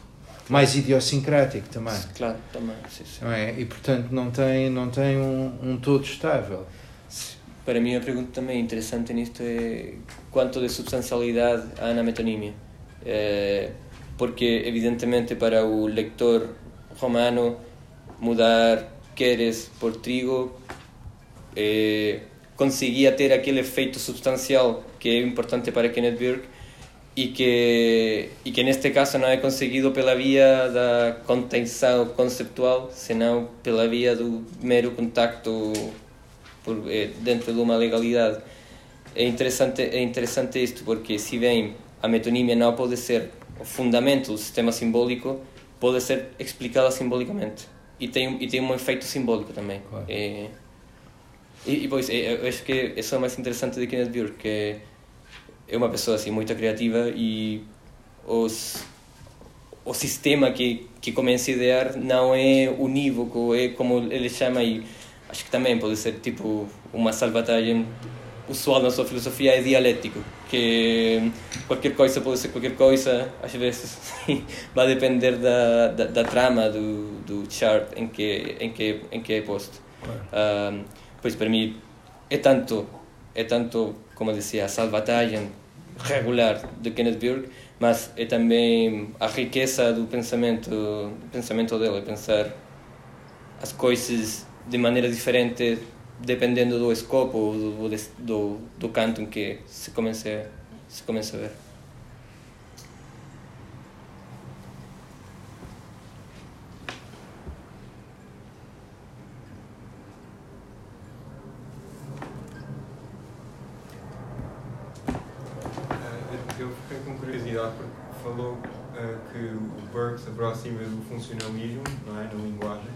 mais idiosincrático também. Claro, também. Sim, sim. É? E portanto não tem, não tem um, um todo estável. Para mim a pergunta também interessante nisto é quanto de substancialidade há na metonímia. É, porque evidentemente para o leitor romano mudar queres por trigo é, conseguia ter aquele efeito substancial que é importante para Kenneth Burke e que e que neste caso não é conseguido pela via da contenção conceptual, senão pela via do mero contacto por, eh, dentro de uma legalidade. É interessante é interessante isto porque se bem a metonímia não pode ser o fundamento do sistema simbólico, pode ser explicada simbolicamente e tem e tem um efeito simbólico também. Claro. É, e, e pois é, eu acho que isso é o mais interessante de Kenneth Burke, que é uma pessoa assim muito criativa e os o sistema que que começa a idear não é unívoco é como ele chama e acho que também pode ser tipo uma salvatagem usual na sua filosofia é dialético, que qualquer coisa pode ser qualquer coisa, às vezes vai depender da, da, da, trama do, do chart em que, em que, em que é posto. Claro. Um, pois para mim é tanto, é tanto, como dizia, a salvatagem regular de Kenneth Burke, mas é também a riqueza do pensamento, do pensamento dele, pensar as coisas de maneira diferente dependendo do escopo ou do, do, do canto em que se começa, se começa a ver. Eh, eu fiquei com curiosidade porque falou uh, que o Burke se aproxima do funcionalismo, não é? Na linguagem.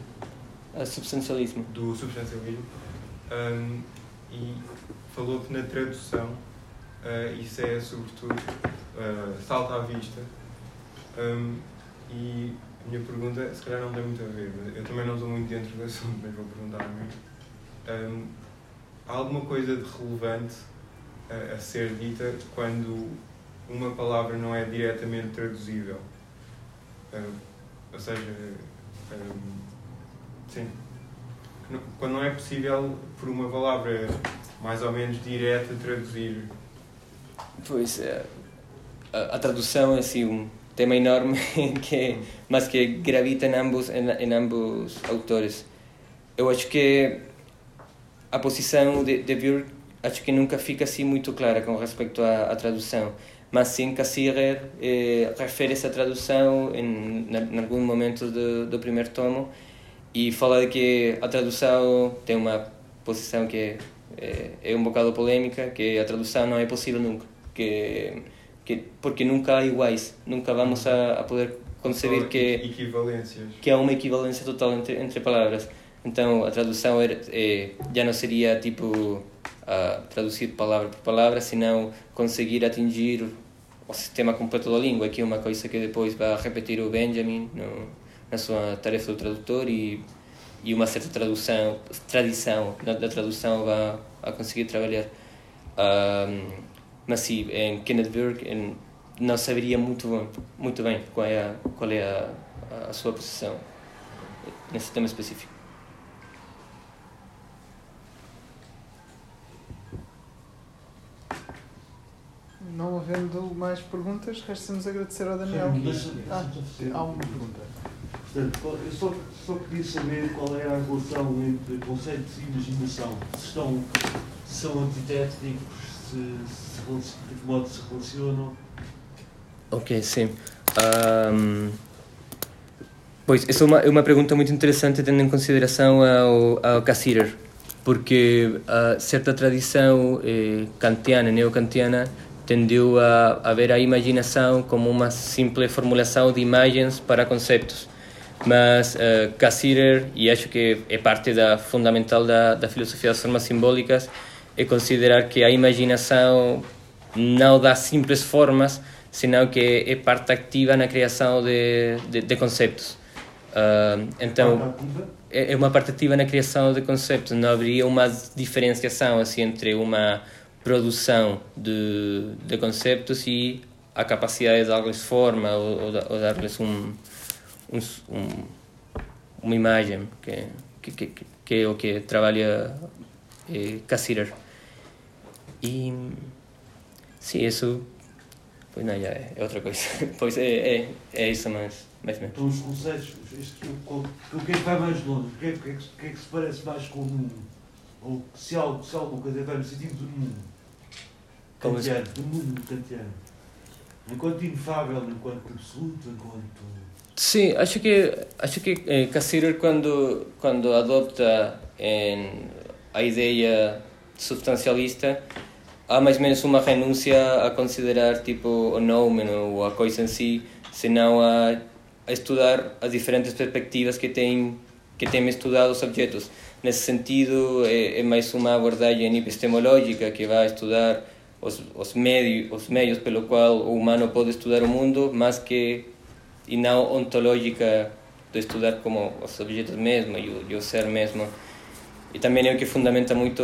A substancialismo. Do substancialismo um, e falou que na tradução uh, isso é sobretudo uh, salta à vista um, e a minha pergunta se calhar não tem muito a ver, eu também não estou muito dentro do assunto, mas vou perguntar mim. Um, há alguma coisa de relevante a, a ser dita quando uma palavra não é diretamente traduzível? Uh, ou seja, um, sim, quando não é possível, por uma palavra mais ou menos direta, traduzir. Pois, é, a, a tradução é assim um tema enorme, que, mas que gravita em ambos, em, em ambos autores. Eu acho que a posição de, de Björk acho que nunca fica assim muito clara com respeito à, à tradução mas sim Cassirer eh, refere essa tradução em, em, em algum momento do, do primeiro tomo e fala de que a tradução tem uma posição que é, é um bocado polêmica, que a tradução não é possível nunca, que, que porque nunca há iguais, nunca vamos a, a poder conceber que que há uma equivalência total entre entre palavras. Então a tradução é, é já não seria tipo a traduzir palavra por palavra, senão conseguir atingir o sistema completo da língua, que é uma coisa que depois vai repetir o Benjamin no na sua tarefa do tradutor e, e uma certa tradução, tradição da, da tradução a, a conseguir trabalhar. Um, mas sim, em Kenneth Burke não saberia muito, muito bem qual é, a, qual é a, a sua posição nesse tema específico. Não havendo mais perguntas, resta-nos agradecer ao Daniel. Ah, há uma pergunta. Portanto, eu só, só queria saber qual é a relação entre conceitos e imaginação. Se, estão, se são antitéticos, se, se, de que modo se relacionam. Ok, sim. Um, pois, essa é uma, é uma pergunta muito interessante tendo em consideração ao, ao Cassirer, porque a certa tradição eh, kantiana, neocantiana, tendeu a, a ver a imaginação como uma simples formulação de imagens para conceitos mas uh, Cassirer, e acho que é parte da fundamental da, da filosofia das formas simbólicas, é considerar que a imaginação não dá simples formas, senão que é parte ativa na criação de, de, de conceitos. Uh, então, é, é uma parte ativa na criação de conceitos. Não haveria uma diferenciação assim, entre uma produção de, de conceitos e a capacidade de dar-lhes forma ou, ou dar-lhes um, um, um, uma imagem que, que, que, que é o que trabalha é, Cassirer. E sim, isso pois não, já é, é outra coisa. pois é, é, é isso, mas mais ou menos. Então os conceitos, o que é que vai mais longe? O que é, que, é que, que, é que se parece mais com o mundo? Ou se, algo, se alguma coisa vai no sentido do mundo? Kantiano, do mundo kantiano. Enquanto inefável, enquanto absoluto, enquanto Sim, acho que acho que eh, Cassirer quando quando adopta em, a ideia substancialista há mais ou menos uma renúncia a considerar tipo o nome ou a coisa em si, senão a, a estudar as diferentes perspectivas que tem que tem estudado os objetos. Nesse sentido, é, é mais uma abordagem epistemológica que vai estudar os, os, meios, os meios pelo qual o humano pode estudar o mundo, mas que e não ontológica de estudar como os objetos mesmo e o, e o ser mesmo. E também é o que fundamenta muito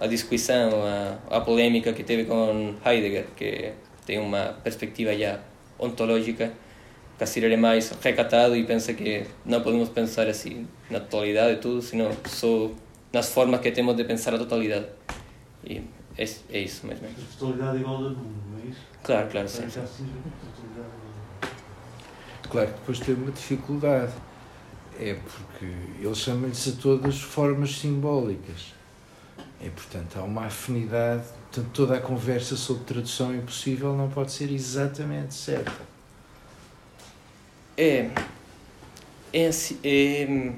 a, a discussão, a, a polêmica que teve com Heidegger, que tem uma perspectiva já ontológica. Cassirer é mais recatado e pensa que não podemos pensar assim na totalidade de tudo, senão só nas formas que temos de pensar a totalidade. E é, é isso mesmo. A totalidade igual ao mundo, não é isso? Claro, claro, sim. Para sim. já seja a totalidade igual ao Claro que depois tem uma dificuldade. É porque ele chama-lhes a todas formas simbólicas. E, portanto, há uma afinidade. Portanto, toda a conversa sobre tradução impossível não pode ser exatamente certa. É, é, assim- é,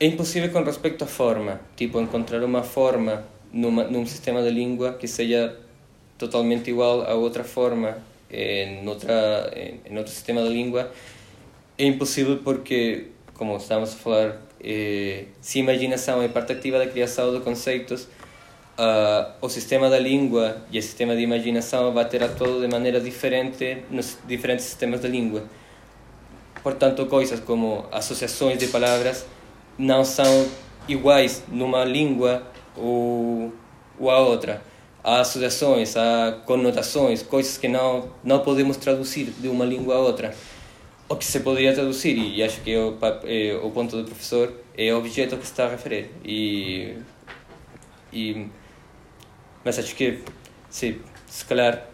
é impossível com respeito à forma. Tipo, encontrar uma forma numa, num sistema de língua que seja totalmente igual a outra forma em, outra, em, em outro sistema de língua é impossível porque, como estávamos a falar, eh, se a imaginação é parte ativa da criação de conceitos, ah, o sistema da língua e o sistema de imaginação vai ter atuado de maneira diferente nos diferentes sistemas da língua. Portanto, coisas como associações de palavras não são iguais numa língua ou, ou a outra. Há associações, há conotações, coisas que não, não podemos traduzir de uma língua a outra. O que se poderia traduzir, e acho que é o, é o ponto do professor, é o objeto que está a referir. E, e, mas acho que, sim, se calhar,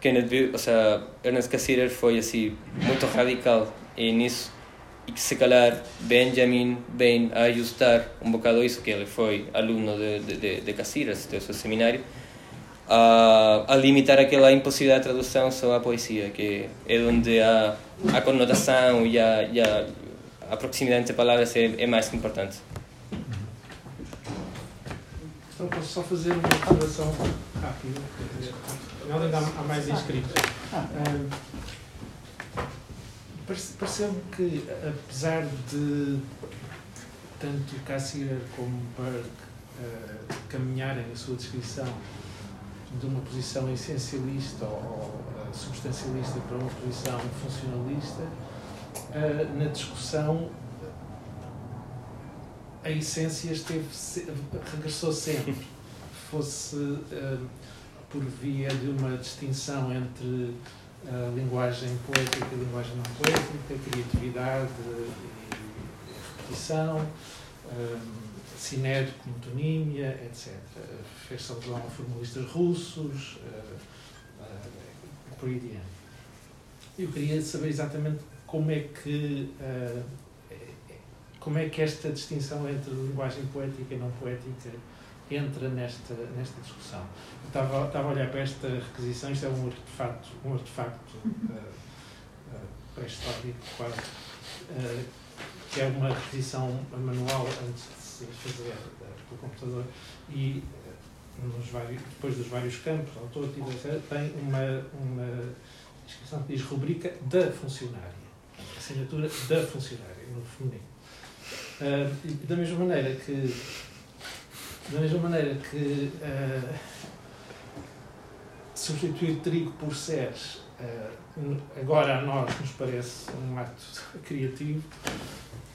Kenneth, Be- o sea, Ernest Cassirer foi assim, muito radical nisso e que se calhar Benjamin vem a ajustar um bocado isso, que ele foi aluno de, de, de, de Cassirer, do seu seminário, a, a limitar aquela impossibilidade de tradução só à poesia, que é onde a, a conotação e a, e a, a proximidade entre palavras é, é mais importante. Então posso só fazer uma observação rápida. Não ainda há mais inscritos. Ah, parece- Pareceu-me que, apesar de tanto Cassirer como Burke ah, caminharem a sua descrição de uma posição essencialista ou, ah, substancialista para uma posição funcionalista, ah, na discussão a essência esteve regressou sempre, fosse eh, por via de uma distinção entre a linguagem poética e linguagem não poética, criatividade e repetição, eh, cinético, metonímia, etc. Fez-se alusão a formalistas russos, eh, eh, por aí diante. Eu queria saber exatamente como é que eh, como é que esta distinção entre linguagem poética e não poética entra nesta, nesta discussão. Eu estava, estava a olhar para esta requisição, isto é um artefacto, um artefacto uh, uh, pré-histórico quase, uh, que é uma requisição manual antes de se fazer pelo computador e nos vários, depois dos vários campos, autor, etc., tem uma, uma descrição que diz rubrica da funcionária, assinatura da funcionária, no feminino. Uh, da mesma maneira que da mesma maneira que uh, substituir trigo por seres uh, agora a nós nos parece um ato criativo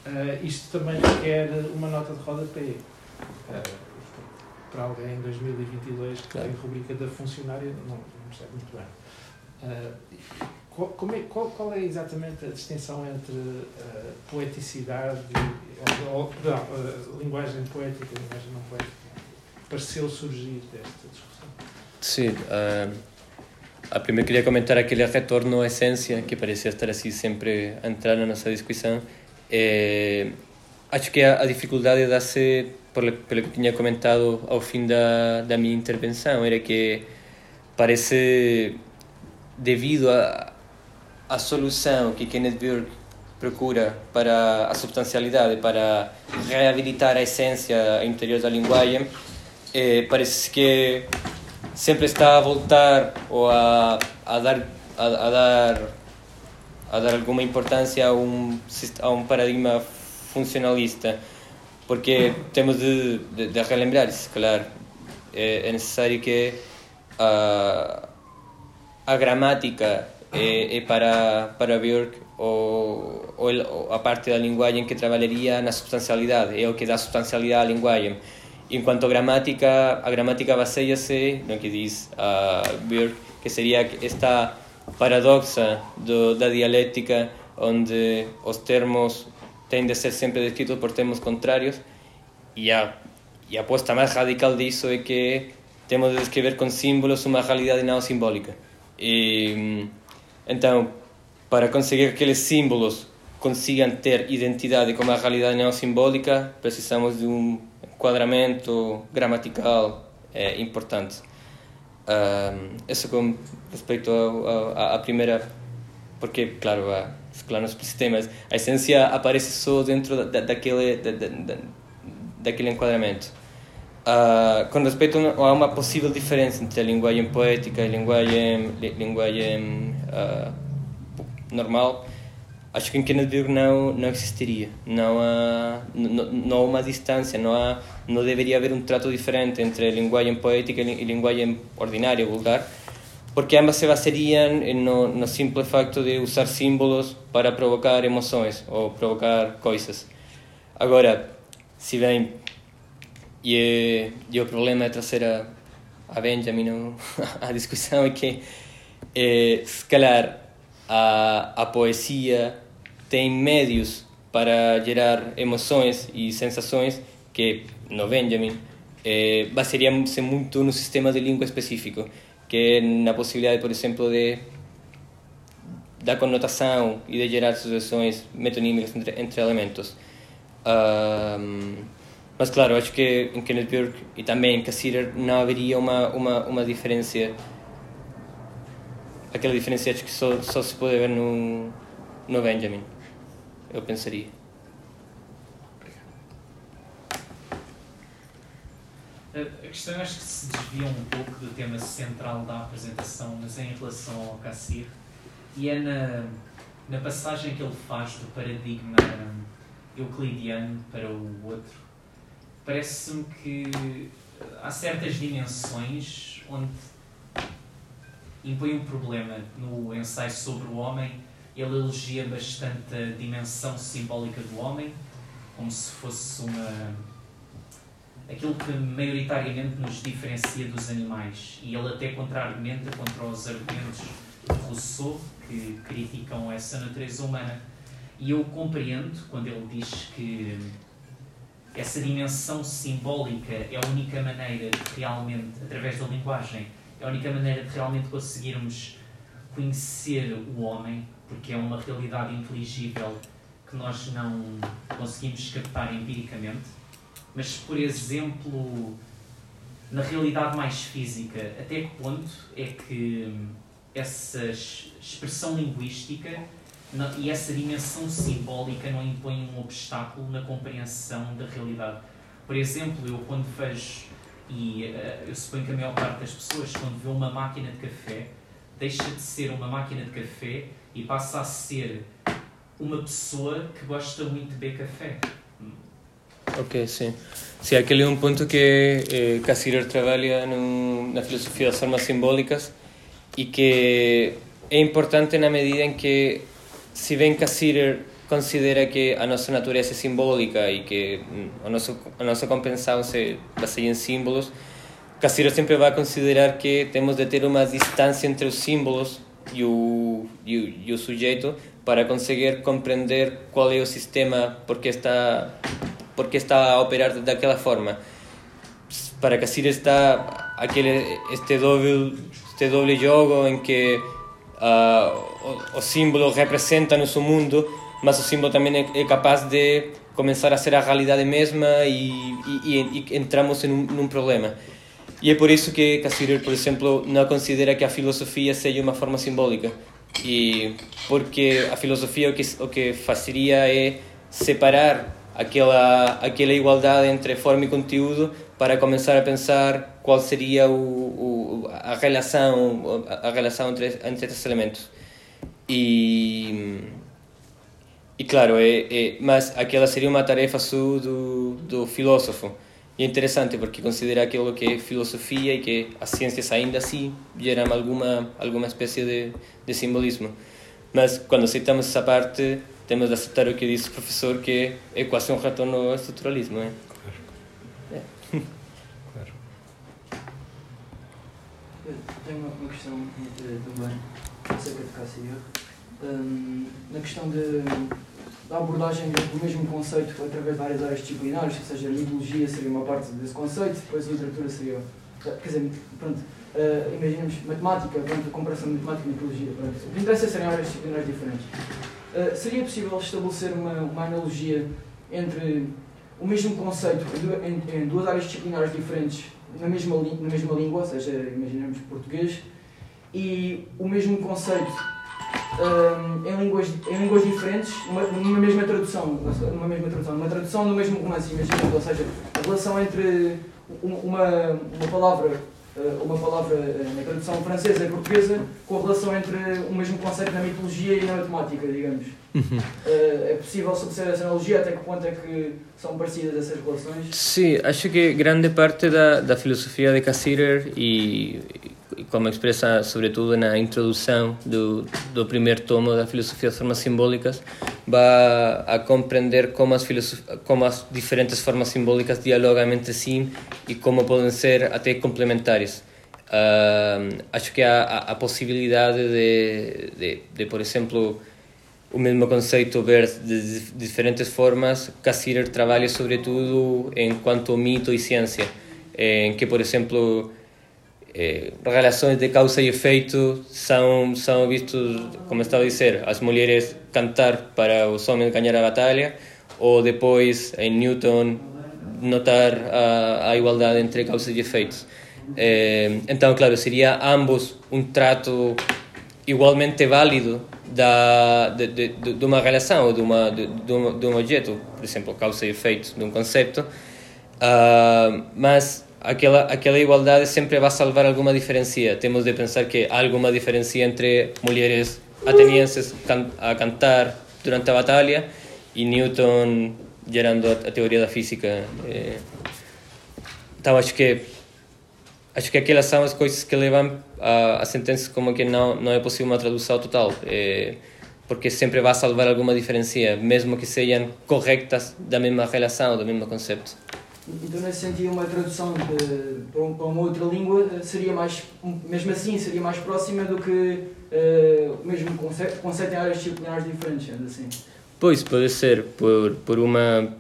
uh, isto também requer uma nota de rodapé para alguém em 2022 que Claro. tem rubrica da funcionária não, não percebe muito bem qual, é, qual, qual é exatamente a distinção entre uh, poeticidade e, ou, ou, perdão, uh, linguagem poética e linguagem não poética? Pareceu surgir desta discussão. Sim, uh, a primeiro queria comentar aquele retorno à essência que parecia estar assim sempre a entrar na nossa discussão. É, acho que a, a dificuldade dá-se, pelo, que tinha comentado ao fim da, da minha intervenção, era que parece devido à a, a solução que Kenneth Burke procura para a substancialidade, para reabilitar a essência interior da linguagem, eh, parece que sempre está a voltar ou a, a dar a, a dar a dar alguma importância a um a um paradigma funcionalista porque temos de, de, de relembrar isso claro é, é necessário que a a gramática é, é para, para Björk ou, ou a parte da linguagem que trabalharia na substancialidade, é o que dá substancialidade à linguagem. Enquanto a gramática, a gramática baseia-se no que diz a Björk, que seria esta paradoxa do, da dialética, onde os termos têm de ser sempre descritos por termos contrários, e a, e a aposta mais radical disso é que temos de descrever com símbolos uma realidade não simbólica. Então, para conseguir que aqueles símbolos consigam ter identidade com uma realidade não simbólica, precisamos de um enquadramento gramatical é, importante. Um, isso com respeito à primeira, porque, claro, a, claro, não a essência aparece só dentro da, daquele, da, da, daquele enquadramento. Uh, com respeito a uma possível diferença entre a linguagem poética e a linguagem, linguagem uh, normal, acho que em Kennedy não não existiria. Não há não, não há uma distância não há não deveria haver um trato diferente entre a linguagem poética e a linguagem ordinária vulgar porque ambas se basariam no, no simples facto de usar símbolos para provocar emoções ou provocar coisas. Agora se bem e, e o problema de trazer a, a Benjamin a discussão é que é, a, a poesia tem médios para gerar emoções e sensações que no Benjamin eh, basearia-se muito no sistema de língua específico, que é na possibilidade, por exemplo, de da conotação e de gerar sucessões metonímicas entre, entre elementos. Um, mas claro, acho que em Kenneth Burke e também em Cassirer não haveria uma, uma, uma diferença aquela diferença que só, só se pode ver no, no Benjamin, eu pensaria. A questão acho que se desvia um pouco do tema central da apresentação, mas em relação ao Cassir, e é na, na passagem que ele faz do paradigma euclidiano para o outro. Parece-me que há certas dimensões onde impõe um problema no ensaio sobre o homem. Ele elogia bastante a dimensão simbólica do homem, como se fosse uma aquilo que maioritariamente nos diferencia dos animais. E ele até contra-argumenta contra os argumentos de Rousseau, que criticam essa natureza humana. E eu compreendo quando ele diz que essa dimensão simbólica é a única maneira de realmente, através da linguagem, é a única maneira de realmente conseguirmos conhecer o homem, porque é uma realidade inteligível que nós não conseguimos captar empiricamente. Mas, por exemplo, na realidade mais física, até que ponto é que essa expressão linguística e essa dimensão simbólica não impõem um obstáculo na compreensão da realidade? Por exemplo, eu quando vejo e uh, eu suponho que a maior parte das pessoas, quando vê uma máquina de café, deixa de ser uma máquina de café e passa a ser uma pessoa que gosta muito de beber café. Ok, sim. Sim, aquele é um ponto que eh, Cassirer trabalha no, na filosofia das formas simbólicas e que é importante na medida em que, se bem Cassirer considera que a nossa natureza é simbólica e que a nossa, a nossa compreensão se baseia em símbolos, Cassiro sempre vai considerar que temos de ter uma distância entre os símbolos e o, e o, e o sujeito para conseguir compreender qual é o sistema porque está porque está a operar daquela forma. Para Cassiro está aquele este doble este doble jogo em que uh, os símbolos representam o seu mundo mas o símbolo também é, é capaz de começar a ser a realidade mesma e, e, e entramos em um, num problema. E é por isso que Cassirer, por exemplo, não considera que a filosofia seja uma forma simbólica. E porque a filosofia o que o que faria é separar aquela aquela igualdade entre forma e conteúdo para começar a pensar qual seria o, o a relação a relação entre entre esses elementos. E e claro, é, é, mas aquela seria uma tarefa sua do, do filósofo. E é interessante porque considera aquilo que é filosofia e que as ciências ainda assim geram alguma, alguma espécie de, de simbolismo. Mas quando aceitamos essa parte, temos de aceitar o que disse o professor, que é quase um retorno ao estruturalismo. É? Eu tenho uma, uma questão também acerca de Cassier. Hum, na questão de, da abordagem do mesmo conceito através de várias áreas disciplinares, ou seja, a mitologia seria uma parte desse conceito, depois a literatura seria. Quer dizer, pronto, uh, imaginemos matemática, pronto, a comparação de matemática e mitologia. Pronto. O que interessa serem áreas disciplinares diferentes. Uh, seria possível estabelecer uma, uma analogia entre o mesmo conceito em du- em, em duas áreas disciplinares diferentes na mesma, na mesma língua, ou seja, imaginemos português, e o mesmo conceito hum, em, línguas, em línguas diferentes, numa, numa mesma tradução, numa mesma tradução, numa tradução do mesmo romance, ou seja, a relação entre um- uma, uma palavra, eh, uma palavra eh, na tradução francesa e portuguesa, com a relação entre o mesmo conceito na mitologia e na matemática, digamos. Eh, é possível estabelecer essa analogia, até que ponto é que são parecidas essas relações? Sim, acho que grande parte da, da filosofia de Cassirer e como expressa sobretudo na introdução do, do primeiro tomo da filosofia das formas simbólicas vai a compreender como as, como as diferentes formas simbólicas dialogam entre si e como podem ser até complementares. Ah, acho que há a, a possibilidade de, de, de, por exemplo, o mesmo conceito ver de dif- diferentes formas, Cassirer trabalha sobretudo em quanto mito e ciência, em que, por exemplo, eh, relações de causa e efeito são são vistos, como estava a dizer, as mulheres cantar para os homens ganhar a batalha, ou depois em Newton notar a, a igualdade entre causas e efeitos. Eh, então, claro, seria ambos um trato igualmente válido da, de, de, de uma relação ou de, uma, de, de, um, de um objeto, por exemplo, causa e efeito de um conceito, ah, mas aquela, aquela igualdade sempre vai salvar alguma diferença. Temos de pensar que há alguma diferença entre mulheres atenienses can, a cantar durante a batalha e Newton gerando a, a teoria da física. Eh, então acho que acho que aquelas são as coisas que levam a, a sentença como que não não é possível uma tradução total eh, porque sempre vai salvar alguma diferença mesmo que sejam corretas da mesma relação do mesmo conceito Então, nesse sentido, uma tradução de, para, um- uma outra língua seria mais, mesmo assim, seria mais próxima do que eh, o mesmo conceito, conceito em áreas disciplinares diferentes, assim. pois pode ser por por uma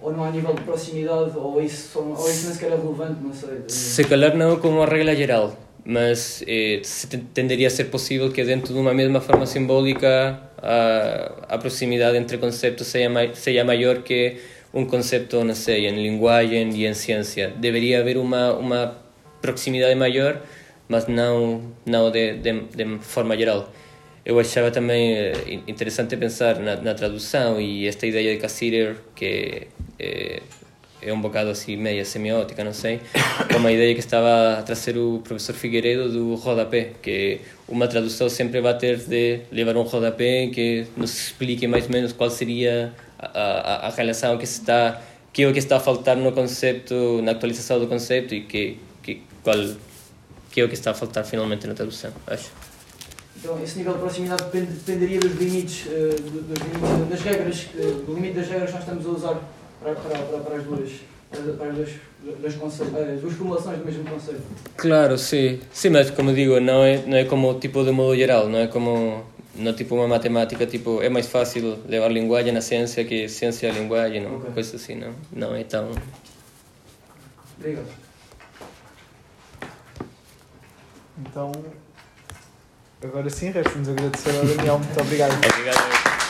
Ou não há nível de proximidade, ou isso, ou isso nem sequer é relevante, não sei. Se calhar não como uma regra geral mas eh, tenderia a ser possível que dentro de uma mesma forma simbólica a, a proximidade entre conceptos seja, mai, seja maior que um conceito, não sei, em linguagem e em ciência. Deveria haver uma, uma proximidade maior, mas não, não de, de, de forma geral. Eu achava também eh, in- interessante pensar na, na tradução e esta ideia de Cassirer, que eh, é um bocado assim meia semiótica, não sei, como a ideia que estava a trazer o professor Figueiredo do rodapé, que uma tradução sempre vai ter de levar um rodapé que nos explique mais ou menos qual seria a, a, a relação que está que é o que está a faltar no conceito, na atualização do conceito e que, que, qual, que é o que está a faltar finalmente na tradução, acho. Então, esse nível de proximidade depend- dependeria dos limites, eh, do- dos limites das regras, eh, do limite das regras que nós estamos a usar para, para, para, para as duas, para, as duas, as duas formulações do mesmo conceito. Claro, sim. Sim, mas como digo, não é, não é como tipo de modo geral, não é como não tipo uma matemática, tipo, é mais fácil levar linguagem na ciência que ciência a linguagem, não, Ok. coisa assim, não, não é tão... Obrigado. Então, agora sim, resta-nos agradecer ao Daniel. Muito obrigado. Obrigado.